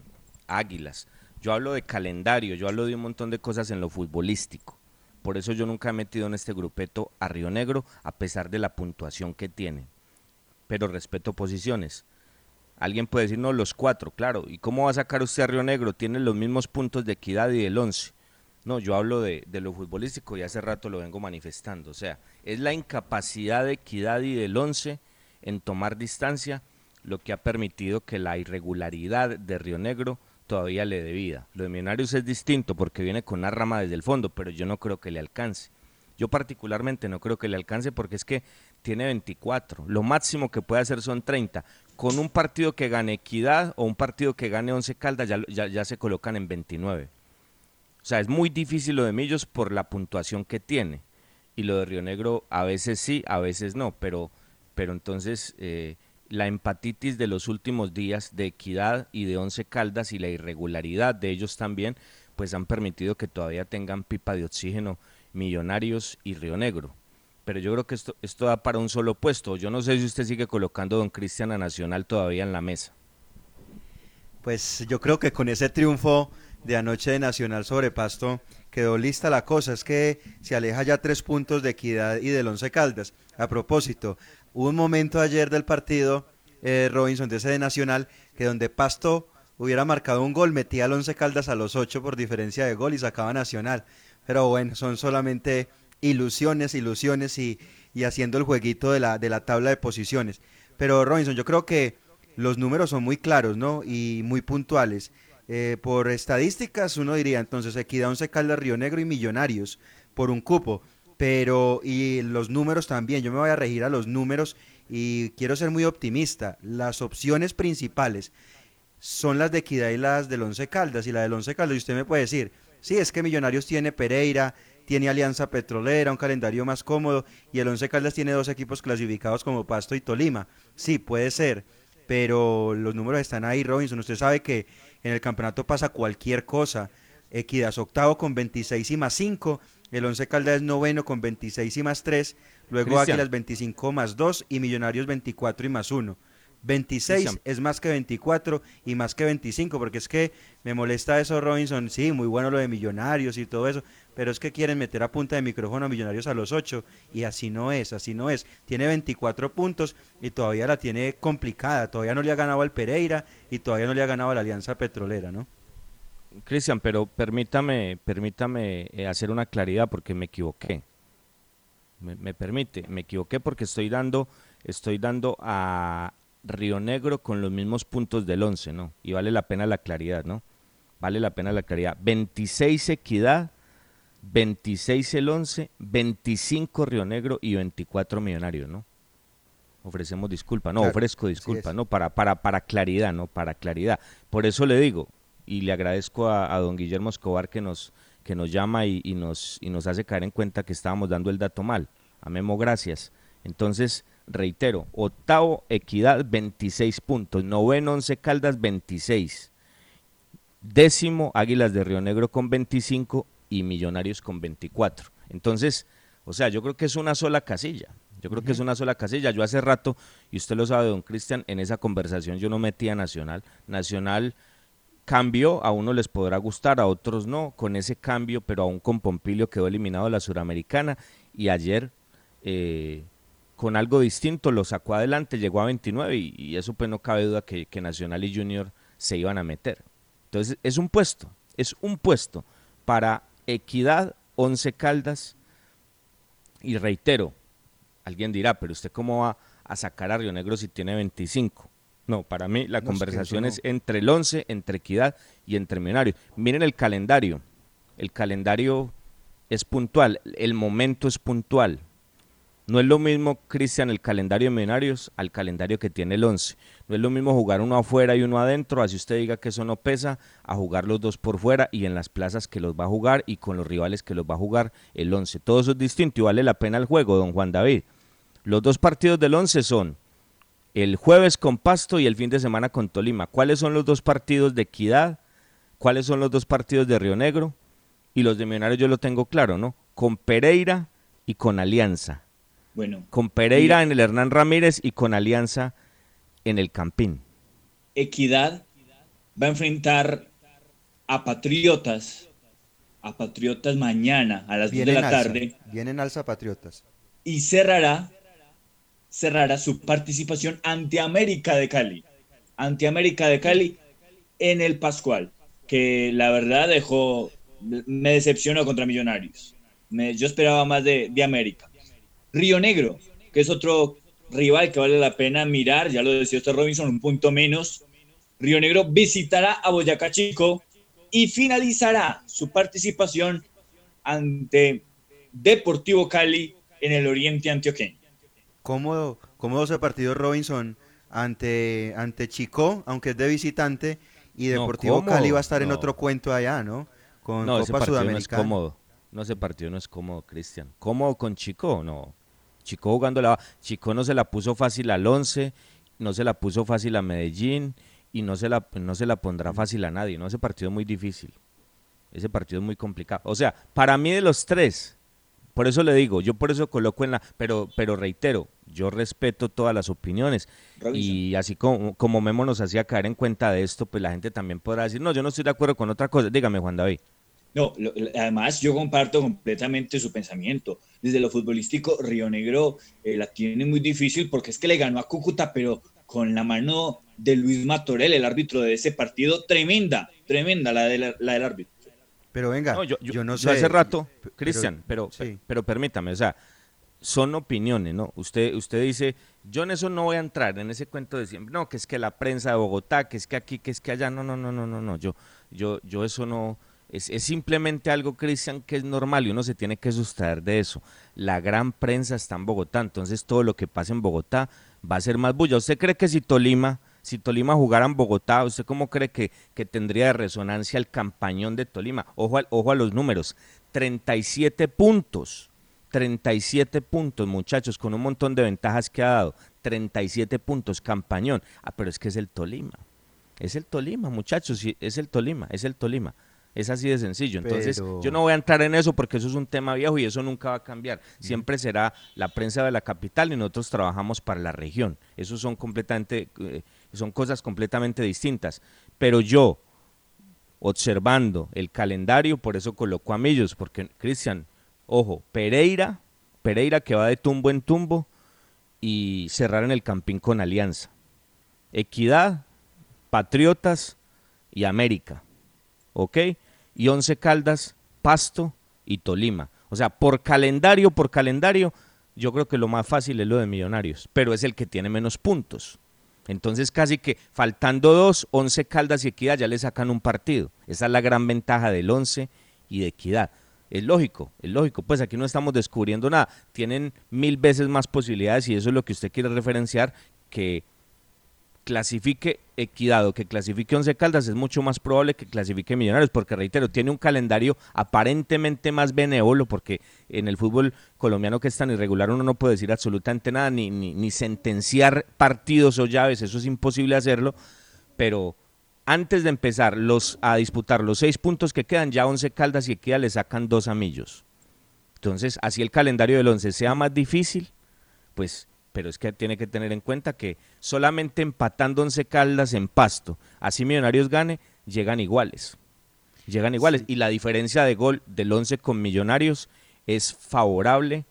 Águilas. Yo hablo de calendario, yo hablo de un montón de cosas en lo futbolístico. Por eso yo nunca he metido en este grupeto a Río Negro, a pesar de la puntuación que tiene. Pero respeto posiciones. Alguien puede decir, no, los cuatro, claro. ¿Y cómo va a sacar usted a Río Negro? Tiene los mismos puntos de equidad y del once. No, yo hablo de, de, lo futbolístico y hace rato lo vengo manifestando. O sea, es la incapacidad de equidad y del once en tomar distancia, lo que ha permitido que la irregularidad de Río Negro todavía le dé vida. Lo de Millonarios es distinto porque viene con una rama desde el fondo, pero yo no creo que le alcance. Yo particularmente no creo que le alcance porque es que tiene 24. Lo máximo que puede hacer son 30. Con un partido que gane Equidad o un partido que gane Once Caldas ya, ya, ya se colocan en 29. O sea, es muy difícil lo de Millos por la puntuación que tiene. Y lo de Río Negro a veces sí, a veces no, pero pero entonces eh, la empatitis de los últimos días de Equidad y de Once Caldas y la irregularidad de ellos también, pues han permitido que todavía tengan pipa de oxígeno Millonarios y Río Negro. Pero yo creo que esto, esto da para un solo puesto. Yo no sé si usted sigue colocando a Don Cristian a Nacional todavía en la mesa. Pues yo creo que con ese triunfo de anoche de Nacional sobre Pasto quedó lista la cosa. Es que se aleja ya tres puntos de Equidad y del Once Caldas. A propósito, Hubo un momento ayer del partido, eh, Robinson, de ese de Nacional, que donde Pasto hubiera marcado un gol, metía al Once Caldas a los ocho por diferencia de gol y sacaba Nacional. Pero bueno, son solamente ilusiones, ilusiones y, y haciendo el jueguito de la, de la tabla de posiciones. Pero Robinson, yo creo que los números son muy claros, ¿no? Y muy puntuales. Eh, por estadísticas, uno diría entonces Equidad, Once Caldas, Río Negro y Millonarios por un cupo pero y los números también, yo me voy a regir a los números y quiero ser muy optimista. Las opciones principales son las de Equidad y las del Once Caldas y la del Once Caldas, y usted me puede decir, sí, es que Millonarios tiene Pereira, tiene Alianza Petrolera, un calendario más cómodo, y el Once Caldas tiene dos equipos clasificados como Pasto y Tolima. Sí, puede ser, pero los números están ahí, Robinson. Usted sabe que en el campeonato pasa cualquier cosa. Equidad octavo con 26 y más 5, el Once Caldas es noveno con 26 y más 3. Luego Águilas 25 más 2 y Millonarios 24 y más 1. 26 es más que 24 y más que 25, porque es que me molesta eso, Robinson. Sí, muy bueno lo de Millonarios y todo eso, pero es que quieren meter a punta de micrófono a Millonarios a los 8 y así no es, así no es. Tiene 24 puntos y todavía la tiene complicada. Todavía no le ha ganado al Pereira y todavía no le ha ganado a la Alianza Petrolera, ¿no? Cristian, pero permítame, permítame eh, hacer una claridad porque me equivoqué. Me, permite, me equivoqué porque estoy dando, estoy dando a Río Negro con los mismos puntos del 11, ¿no? Y vale la pena la claridad, ¿no? Vale la pena la claridad. 26 Equidad, 26 el 11, 25 Río Negro y 24 Millonarios, ¿no? Ofrecemos disculpa, no, ofrezco disculpa, ¿no? Para, para, para claridad, ¿no? Para claridad. Por eso le digo, y le agradezco a, don Guillermo Escobar que nos, que nos llama y, nos, y nos hace caer en cuenta que estábamos dando el dato mal. A Memo, gracias. Entonces, reitero, octavo Equidad 26 puntos, noveno Once Caldas 26, décimo Águilas de Río Negro con 25 y Millonarios con 24. Entonces, o sea, yo creo que es una sola casilla. Yo creo que es una sola casilla. Yo hace rato, y usted lo sabe, don Cristian, en esa conversación yo no metía Nacional. Nacional cambio, a uno les podrá gustar, a otros no, con ese cambio, pero aún con Pompilio quedó eliminado la Suramericana y ayer eh, con algo distinto lo sacó adelante, llegó a 29 y, eso pues no cabe duda que, que, Nacional y Junior se iban a meter. Entonces es un puesto, es un puesto para Equidad, Once Caldas y reitero, alguien dirá, pero usted cómo va a sacar a Río Negro si tiene 25? No, para mí la conversación es, entre el 11, entre Equidad y entre Millonarios. Miren el calendario, el calendario es puntual, el momento es puntual. No es lo mismo, Cristian, el calendario de Millonarios al calendario que tiene el 11. No es lo mismo jugar uno afuera y uno adentro, así usted diga que eso no pesa, a jugar los dos por fuera y en las plazas que los va a jugar y con los rivales que los va a jugar el 11. Todo eso es distinto y vale la pena el juego, don Juan David. Los dos partidos del 11 son el jueves con Pasto y el fin de semana con Tolima. ¿Cuáles son los dos partidos de Equidad? ¿Cuáles son los dos partidos de Río Negro? Y los de Millonarios yo lo tengo claro, ¿no? Con Pereira y con Alianza bueno. Con Pereira en el Hernán Ramírez y con Alianza en el Campín. Equidad va a enfrentar a Patriotas, a Patriotas mañana a las 10 de la tarde. Vienen alza Patriotas. Y cerrará, cerrará su participación ante América de Cali. Ante América de Cali en el Pascual, que la verdad dejó, me decepcionó contra Millonarios. yo esperaba más de, de América. Río Negro, que es otro rival que vale la pena mirar, ya lo decía usted Robinson, un punto menos. Río Negro visitará a Boyacá Chico y finalizará su participación ante Deportivo Cali en el Oriente Antioqueño. ¿Cómo, cómo ese partido Robinson ante, ante Chico, aunque es de visitante, y Deportivo Cali va a estar en otro cuento allá, ¿no? Con Copa Sudamericana. No es cómodo. No, ese partido no es cómodo, Cristian. ¿Cómodo con Chico? No. Chico jugando la... Chico no se la puso fácil al 11, no se la puso fácil a Medellín y no se la, no se la pondrá fácil a nadie, ¿no? Ese partido es muy difícil. Ese partido es muy complicado. O sea, para mí de los tres, por eso le digo, yo por eso coloco en la... Pero, pero reitero, yo respeto todas las opiniones. Y así como, como Memo nos hacía caer en cuenta de esto, pues la gente también podrá decir, no, yo no estoy de acuerdo con otra cosa. Dígame, Juan David. No, además yo comparto completamente su pensamiento. Desde lo futbolístico, Río Negro eh, la tiene muy difícil porque es que le ganó a Cúcuta, pero con la mano de Luis Matorel, el árbitro de ese partido, tremenda, tremenda la, de la, del árbitro. Pero venga, yo, no sé. Hace rato, Cristian, pero, pero, permítame, o sea, son opiniones, ¿no? Usted, usted dice, yo en eso no voy a entrar, en ese cuento de siempre, no, que es que la prensa de Bogotá, que es que aquí, que es que allá, no, no, no, no, no, no, yo, yo, yo eso no es, simplemente algo, Cristian, que es normal y uno se tiene que sustraer de eso. La gran prensa está en Bogotá, entonces todo lo que pasa en Bogotá va a ser más bulla. ¿Usted cree que si Tolima, si Tolima jugara en Bogotá, ¿usted cómo cree que, que tendría de resonancia el campañón de Tolima? Ojo, ojo a los números, 37 puntos. 37 puntos, muchachos, con un montón de ventajas que ha dado. 37 puntos, campañón. Ah, pero es que es el Tolima. Es el Tolima, muchachos, es el Tolima, es el Tolima. Es así de sencillo. Entonces, yo no voy a entrar en eso porque eso es un tema viejo y eso nunca va a cambiar. Siempre será la prensa de la capital y nosotros trabajamos para la región. Eso son completamente, eh, son cosas completamente distintas. Pero yo, observando el calendario, por eso coloco a Millos, porque Cristian, ojo, Pereira, Pereira que va de tumbo en tumbo y cerrar en el Campín con Alianza. Equidad, Patriotas y América. ¿Ok? y Once Caldas, Pasto y Tolima. O sea, por calendario, por calendario, yo creo que lo más fácil es lo de Millonarios, pero es el que tiene menos puntos. Entonces casi que faltando dos, Once Caldas y Equidad ya le sacan un partido. Esa es la gran ventaja del Once y de Equidad. Es lógico, es lógico, pues aquí no estamos descubriendo nada. Tienen mil veces más posibilidades y eso es lo que usted quiere referenciar que clasifique Equidad o que clasifique Once Caldas, es mucho más probable que clasifique Millonarios, porque reitero, tiene un calendario aparentemente más benévolo, porque en el fútbol colombiano que es tan irregular uno no puede decir absolutamente nada, ni, ni, sentenciar partidos o llaves, eso es imposible hacerlo, pero antes de empezar los, a disputar los seis puntos que quedan, ya Once Caldas y Equidad le sacan dos amillos. Entonces, así el calendario del Once sea más difícil, pues pero es que tiene que tener en cuenta que solamente empatando Once Caldas en pasto, así Millonarios gane, llegan iguales. Llegan iguales. Y la diferencia de gol del Once con Millonarios es favorable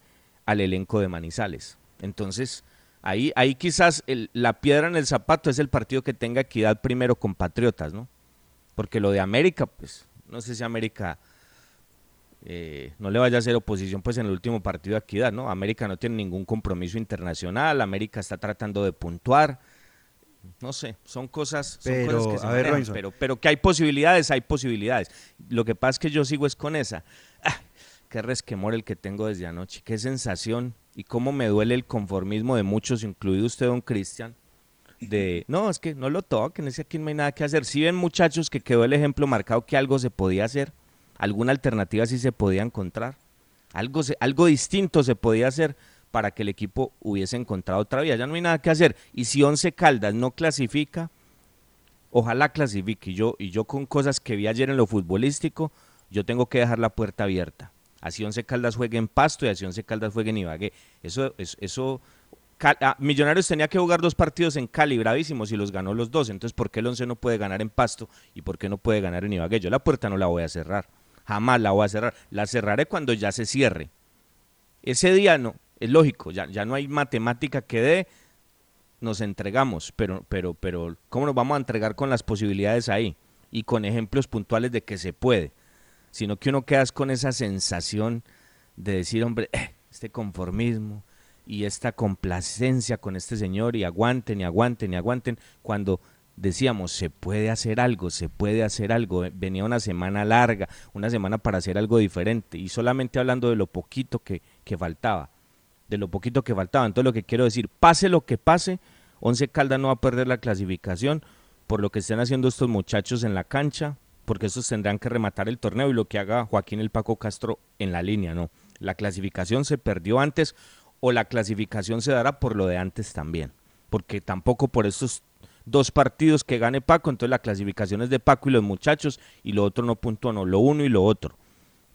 al elenco de Manizales. Entonces, ahí, ahí quizás la piedra en el zapato es el partido que tenga equidad primero con Patriotas, ¿no? Porque lo de América, pues, no sé si América eh, no le vaya a hacer oposición pues en el último partido de equidad, ¿no? América no tiene ningún compromiso internacional, América está tratando de puntuar. No sé, son cosas, pero, que se pero, pero que hay posibilidades, hay posibilidades. Lo que pasa es que yo sigo es con esa. Ah, qué resquemor el que tengo desde anoche, qué sensación y cómo me duele el conformismo de muchos, incluido usted, don Cristian, de, no, es que no lo toquen, es que aquí no hay nada que hacer. Si ven muchachos que quedó el ejemplo marcado que algo se podía hacer, alguna alternativa sí se podía encontrar. Algo, algo distinto se podía hacer para que el equipo hubiese encontrado otra vía. Ya no hay nada que hacer. Y si Once Caldas no clasifica, ojalá clasifique. Y yo, y yo con cosas que vi ayer en lo futbolístico, yo tengo que dejar la puerta abierta. Así Once Caldas juegue en Pasto y así Once Caldas juegue en Ibagué. Eso, eso, eso ah, Millonarios tenía que jugar dos partidos en Cali, bravísimos, y los ganó los dos. Entonces, ¿por qué el Once no puede ganar en Pasto y por qué no puede ganar en Ibagué? Yo la puerta no la voy a cerrar jamás la voy a cerrar. La cerraré cuando ya se cierre. Ese día no, es lógico, ya, ya no hay matemática que dé, nos entregamos, pero, pero, pero, ¿cómo nos vamos a entregar con las posibilidades ahí? Y con ejemplos puntuales de que se puede. Sino que uno queda con esa sensación de decir, hombre, eh, este conformismo y esta complacencia con este señor y aguanten y aguanten y aguanten, cuando decíamos, se puede hacer algo, se puede hacer algo. Venía una semana larga, una semana para hacer algo diferente y solamente hablando de lo poquito que, que faltaba, de lo poquito que faltaba. Entonces lo que quiero decir, pase lo que pase, Once Caldas no va a perder la clasificación por lo que estén haciendo estos muchachos en la cancha, porque estos tendrán que rematar el torneo y lo que haga Joaquín el Paco Castro en la línea, no. La clasificación se perdió antes o la clasificación se dará por lo de antes también, porque tampoco por estos dos partidos que gane Paco, entonces la clasificación es de Paco y los muchachos y lo otro no punto no, lo uno y lo otro.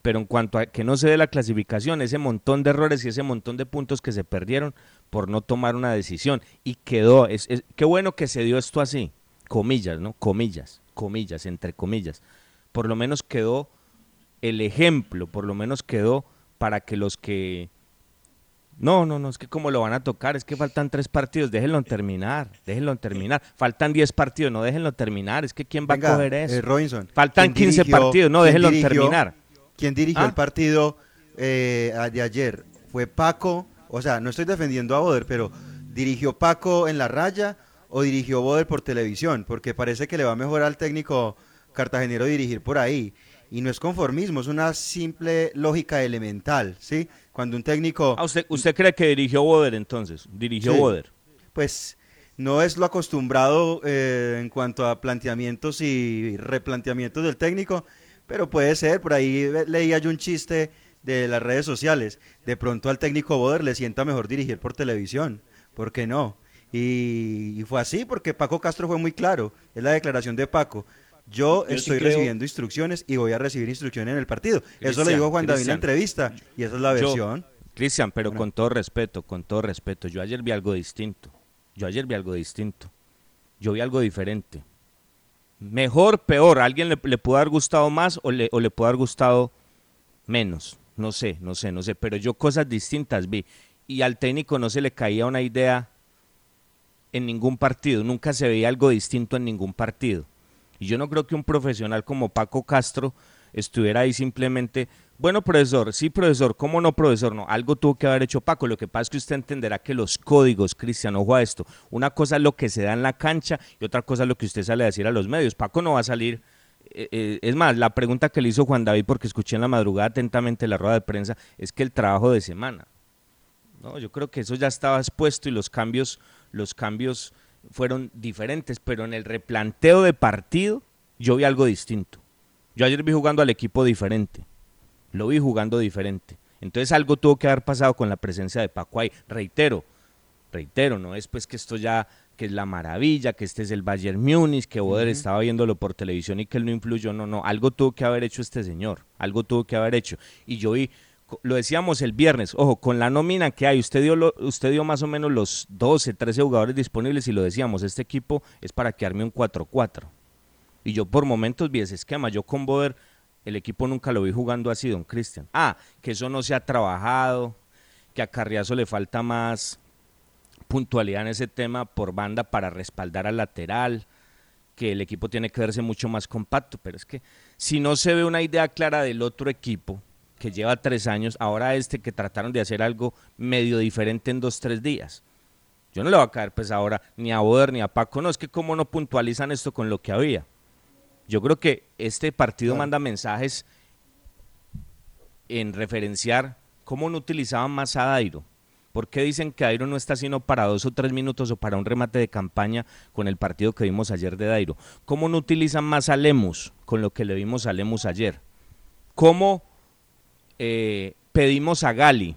Pero en cuanto a que no se dé la clasificación, ese montón de errores y ese montón de puntos que se perdieron por no tomar una decisión y quedó, es, qué bueno que se dio esto así, comillas, ¿no? Comillas, comillas, entre comillas. Por lo menos quedó el ejemplo, por lo menos quedó para que los que no, no, no, es que como lo van a tocar, es que faltan tres partidos, déjenlo terminar, déjenlo terminar. Faltan diez partidos, no déjenlo terminar, es que ¿quién va a coger eso? Eh, Robinson. Faltan quince partidos, no déjenlo terminar. ¿Quién dirigió el ¿Ah? partido eh, de ayer? ¿Fue Paco? O sea, no estoy defendiendo a Boder, pero ¿dirigió Paco en la raya o dirigió Boder por televisión? Porque parece que le va mejor al técnico cartagenero dirigir por ahí. Y no es conformismo, es una simple lógica elemental, ¿sí? Cuando un técnico... Ah, usted, ¿Usted cree que dirigió Boder entonces? ¿Dirigió Boder? Pues no es lo acostumbrado eh, en cuanto a planteamientos y replanteamientos del técnico, pero puede ser, por ahí leía yo un chiste de las redes sociales, de pronto al técnico Boder le sienta mejor dirigir por televisión, ¿por qué no? Y, y, fue así porque Paco Castro fue muy claro, es la declaración de Paco, yo, estoy recibiendo instrucciones y voy a recibir instrucciones en el partido. eso lo dijo Juan David en la entrevista y esa es la versión. Cristian, pero con todo respeto, con todo respeto, yo ayer vi algo distinto. Yo ayer vi algo distinto. Yo vi algo diferente. Mejor, peor. ¿A alguien le, le pudo haber gustado más o le, o le pudo haber gustado menos? No sé, no sé, no sé. Pero yo cosas distintas vi. Y al técnico no se le caía una idea en ningún partido. Nunca se veía algo distinto en ningún partido. Y yo no creo que un profesional como Paco Castro estuviera ahí simplemente, bueno, profesor, sí, profesor, ¿cómo no, profesor? No, algo tuvo que haber hecho Paco. Lo que pasa es que usted entenderá que los códigos, Cristian, ojo a esto, una cosa es lo que se da en la cancha y otra cosa es lo que usted sale a decir a los medios. Paco no va a salir. Eh, eh, es más, la pregunta que le hizo Juan David, porque escuché en la madrugada atentamente la rueda de prensa, es que el trabajo de semana. No, yo creo que eso ya estaba expuesto y los cambios, los cambios fueron diferentes, pero en el replanteo de partido yo vi algo distinto. Yo ayer vi jugando al equipo diferente, lo vi jugando diferente. Entonces algo tuvo que haber pasado con la presencia de Paco ahí. Reitero, reitero, no es pues que esto ya, que es la maravilla, que este es el Bayern Múnich, que Boder estaba viéndolo por televisión y que él no influyó, no, no, algo tuvo que haber hecho este señor, algo tuvo que haber hecho. Y yo vi lo decíamos el viernes, ojo, con la nómina que hay, usted dio, usted dio más o menos los 12, 13 jugadores disponibles y lo decíamos, este equipo es para quedarme un 4-4. Y yo por momentos vi ese esquema, yo con Boder, el equipo nunca lo vi jugando así, don Cristian. Ah, que eso no se ha trabajado, que a Carriazo le falta más puntualidad en ese tema por banda para respaldar al lateral, que el equipo tiene que verse mucho más compacto, pero es que si no se ve una idea clara del otro equipo, que lleva tres años, ahora este que trataron de hacer algo medio diferente en dos, tres días. Yo no le voy a caer pues ahora ni a Boder ni a Paco, no, es que cómo no puntualizan esto con lo que había. Yo creo que este partido manda mensajes en referenciar cómo no utilizaban más a Dairo. ¿Por qué dicen que Dairo no está sino para dos o tres minutos o para un remate de campaña con el partido que vimos ayer de Dairo? ¿Cómo no utilizan más a Lemus con lo que le vimos a Lemus ayer? ¿Cómo eh, pedimos a Gali?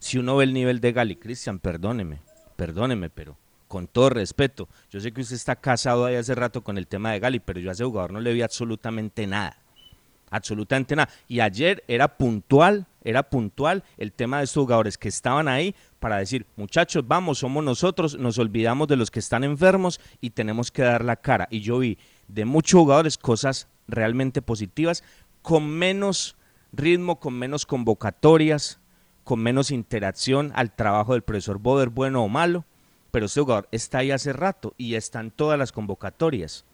Si uno ve el nivel de Gali, Cristian, perdóneme, perdóneme, pero con todo respeto, yo sé que usted está casado ahí hace rato con el tema de Gali, pero yo a ese jugador no le vi absolutamente nada absolutamente nada. Y ayer era puntual, era puntual el tema de estos jugadores que estaban ahí para decir, muchachos, vamos, somos nosotros, nos olvidamos de los que están enfermos y tenemos que dar la cara. Y yo vi de muchos jugadores cosas realmente positivas, con menos ritmo, con menos convocatorias, con menos interacción al trabajo del profesor Boder, bueno o malo, pero este jugador está ahí hace rato y están todas las convocatorias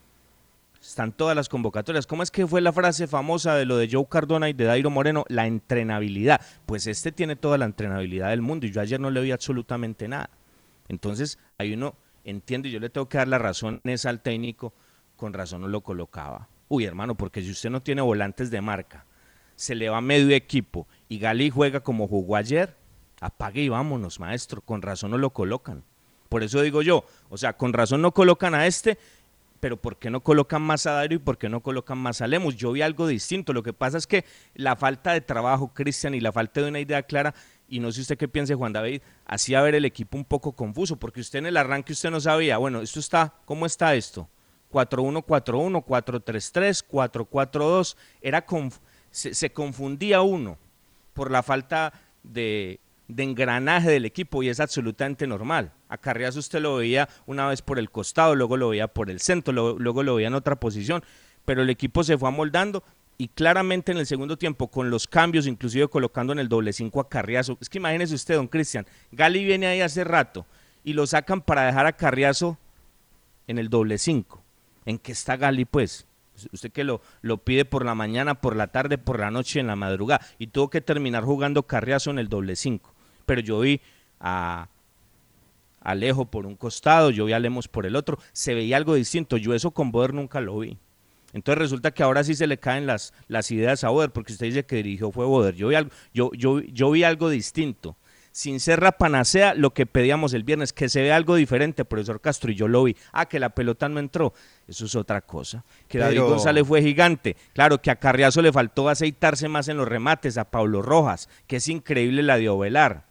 están todas las convocatorias. ¿Cómo es que fue la frase famosa de lo de Joe Cardona y de Dairo Moreno? La entrenabilidad. Pues este tiene toda la entrenabilidad del mundo y yo ayer no le vi absolutamente nada. Entonces, ahí uno entiende, yo le tengo que dar la razón esa al técnico, con razón no lo colocaba. Uy, hermano, porque si usted no tiene volantes de marca, se le va medio equipo y Gali juega como jugó ayer, apague y vámonos, maestro, con razón no lo colocan. Por eso digo yo, o sea, con razón no colocan a este pero ¿por qué no colocan más a Dario y por qué no colocan más a Lemus? Yo vi algo distinto. Lo que pasa es que la falta de trabajo, Cristian, y la falta de una idea clara, y no sé usted qué piense, Juan David, hacía ver el equipo un poco confuso, porque usted en el arranque usted no sabía, bueno, esto está, ¿cómo está esto? 4-1-4-1, 4-3-3, 4-4-2, era se, se confundía uno por la falta de, engranaje del equipo y es absolutamente normal. A Carriazo usted lo veía una vez por el costado, luego lo veía por el centro, luego, lo veía en otra posición, pero el equipo se fue amoldando y claramente en el segundo tiempo con los cambios, inclusive colocando en el doble cinco a Carriazo. Es que imagínese usted, don Cristian, Gali viene ahí hace rato y lo sacan para dejar a Carriazo en el doble cinco. ¿En qué está Gali pues? Usted que lo, lo pide por la mañana, por la tarde, por la noche, en la madrugada. Y tuvo que terminar jugando Carriazo en el doble cinco pero yo vi a Alejo por un costado, yo vi a Lemos por el otro, se veía algo distinto, yo eso con Boder nunca lo vi. Entonces resulta que ahora sí se le caen las, las ideas a Boder, porque usted dice que dirigió fue Boder. Yo vi algo, yo, yo, yo vi algo distinto. Sin ser la panacea, lo que pedíamos el viernes, que se vea algo diferente, profesor Castro, y yo lo vi. Ah, que la pelota no entró. Eso es otra cosa. Que David González fue gigante. Claro, que a Carriazo le faltó aceitarse más en los remates, a Pablo Rojas, que es increíble la de Ovelar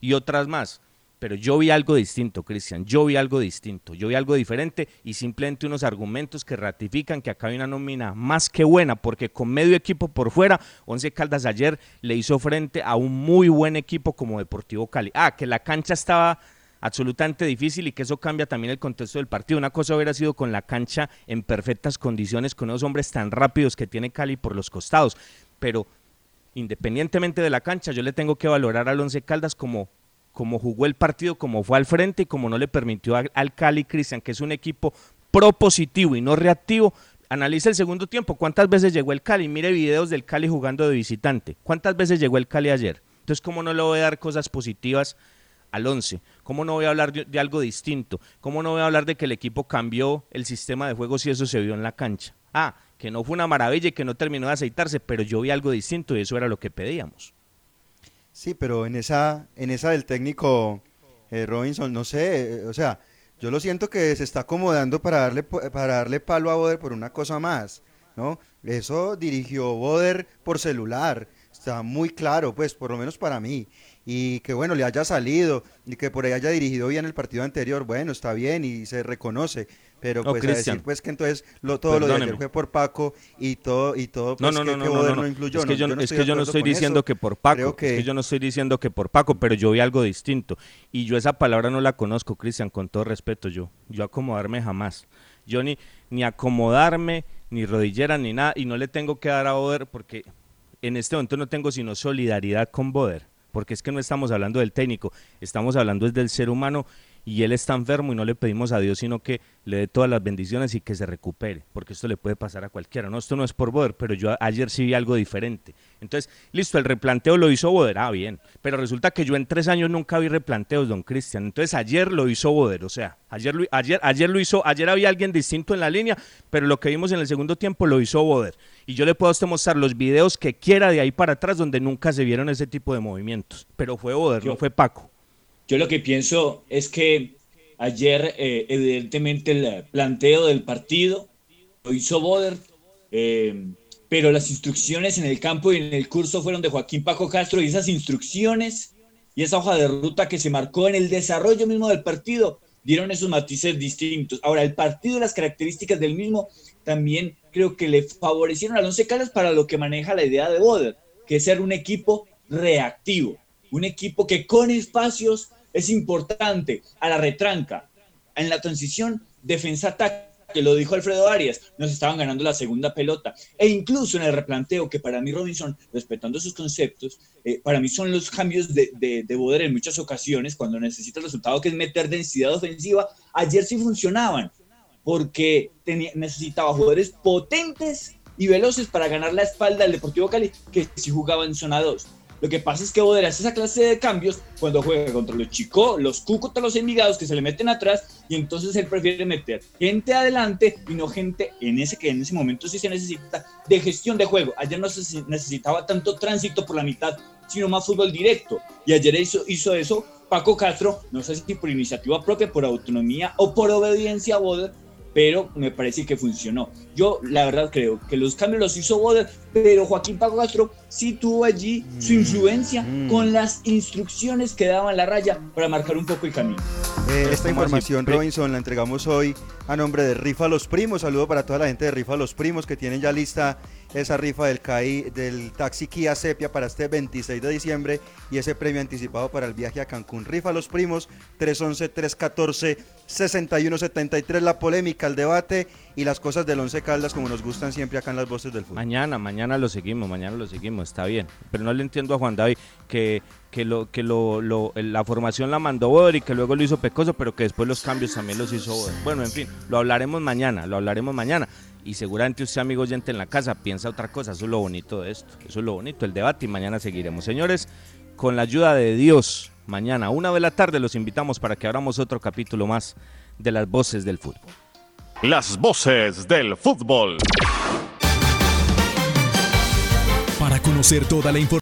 y otras más. Pero yo vi algo distinto, Cristian, yo vi algo distinto, yo vi algo diferente y simplemente unos argumentos que ratifican que acá hay una nómina más que buena, porque con medio equipo por fuera, Once Caldas ayer le hizo frente a un muy buen equipo como Deportivo Cali. Ah, que la cancha estaba absolutamente difícil y que eso cambia también el contexto del partido. Una cosa hubiera sido con la cancha en perfectas condiciones, con esos hombres tan rápidos que tiene Cali por los costados, pero independientemente de la cancha, yo le tengo que valorar al Once Caldas como, como jugó el partido, como fue al frente y como no le permitió al, Cali Cristian, que es un equipo propositivo y no reactivo. Analiza el segundo tiempo, cuántas veces llegó el Cali, mire videos del Cali jugando de visitante, cuántas veces llegó el Cali ayer. Entonces, ¿cómo no le voy a dar cosas positivas al 11? ¿Cómo no voy a hablar de, de, algo distinto? ¿Cómo no voy a hablar de que el equipo cambió el sistema de juego si eso se vio en la cancha? Ah, que no fue una maravilla y que no terminó de aceitarse, pero yo vi algo distinto y eso era lo que pedíamos. Sí, pero en esa, en esa del técnico eh, Robinson, no sé, eh, o sea, yo lo siento que se está acomodando para darle, para darle palo a Boder por una cosa más, ¿no? Eso dirigió Boder por celular, está muy claro, pues, por lo menos para mí. Y que bueno, le haya salido y que por ahí haya dirigido bien el partido anterior, bueno, está bien y se reconoce. Pero pues a decir pues que entonces lo, todo lo de ayer fue por Paco y todo y todo pues, no, no, no, no, no, incluyó. Es que yo, no, es que yo no estoy diciendo que por Paco, que... es que yo no estoy diciendo que por Paco, pero yo vi algo distinto y yo esa palabra no la conozco, Cristian, con todo respeto, yo yo acomodarme jamás. Yo ni ni acomodarme, ni rodillera ni nada y no le tengo que dar a Boder porque en este momento no tengo sino solidaridad con Boder porque es que no estamos hablando del técnico, estamos hablando del ser humano y él está enfermo y no le pedimos a Dios sino que le dé todas las bendiciones y que se recupere, porque esto le puede pasar a cualquiera. No, esto no es por Boder, pero yo ayer sí vi algo diferente. Entonces, listo, el replanteo lo hizo Boder, ah, bien, pero resulta que yo en tres años nunca vi replanteos, don Cristian. Entonces ayer lo hizo Boder, o sea, ayer lo, ayer, ayer lo hizo, ayer había alguien distinto en la línea, pero lo que vimos en el segundo tiempo lo hizo Boder. Y yo le puedo a usted mostrar los videos que quiera de ahí para atrás donde nunca se vieron ese tipo de movimientos, pero fue Boder, no fue Paco. Yo lo que pienso es que ayer, eh, evidentemente, el planteo del partido lo hizo Boder, eh, pero las instrucciones en el campo y en el curso fueron de Joaquín Paco Castro y esas instrucciones y esa hoja de ruta que se marcó en el desarrollo mismo del partido dieron esos matices distintos. Ahora, el partido y las características del mismo también creo que le favorecieron a Once Caldas para lo que maneja la idea de Boder, que es ser un equipo reactivo, un equipo que con espacios es importante a la retranca. En la transición, defensa-ataque, que lo dijo Alfredo Arias, nos estaban ganando la segunda pelota. E incluso en el replanteo, que para mí Robinson, respetando sus conceptos, eh, para mí son los cambios de, de, de poder en muchas ocasiones, cuando necesita el resultado, que es meter densidad ofensiva, ayer sí funcionaban, porque tenía, necesitaba jugadores potentes y veloces para ganar la espalda al Deportivo Cali, que si jugaba en zona 2. Lo que pasa es que Boder hace esa clase de cambios cuando juega contra los chicos, los cucos, los envigados que se le meten atrás y entonces él prefiere meter gente adelante y no gente en ese que en ese momento sí se necesita de gestión de juego. Ayer no se necesitaba tanto tránsito por la mitad, sino más fútbol directo. Y ayer hizo, hizo eso Paco Castro, no sé si por iniciativa propia, por autonomía o por obediencia a Boder, pero me parece que funcionó. Yo, la verdad, creo que los cambios los hizo Boder, pero Joaquín Paco Castro sí tuvo allí su influencia Mm. con las instrucciones que daban la raya para marcar un poco el camino. Eh, esta información, Robinson, la entregamos hoy a nombre de Rifa Los Primos. Saludo para toda la gente de Rifa Los Primos que tienen ya lista esa rifa del CAI, del taxi Kia Sepia para este 26 de diciembre y ese premio anticipado para el viaje a Cancún. Rifa Los Primos, 311-314-6173. La polémica, el debate y las cosas del Once Caldas como nos gustan siempre acá en las voces del fútbol. Mañana, mañana lo seguimos, mañana lo seguimos, está bien. Pero no le entiendo a Juan David que, que, lo, que lo- la formación la mandó Boder y que luego lo hizo Pecoso, pero que después los cambios también los hizo Boder. Bueno, en fin, lo hablaremos mañana, lo hablaremos mañana. Y seguramente usted, amigo oyente en la casa, piensa otra cosa. Eso es lo bonito de esto. Eso es lo bonito, el debate. Y mañana seguiremos. Señores, con la ayuda de Dios, mañana, una de la tarde, los invitamos para que abramos otro capítulo más de las voces del fútbol. Las voces del fútbol. Para conocer toda la información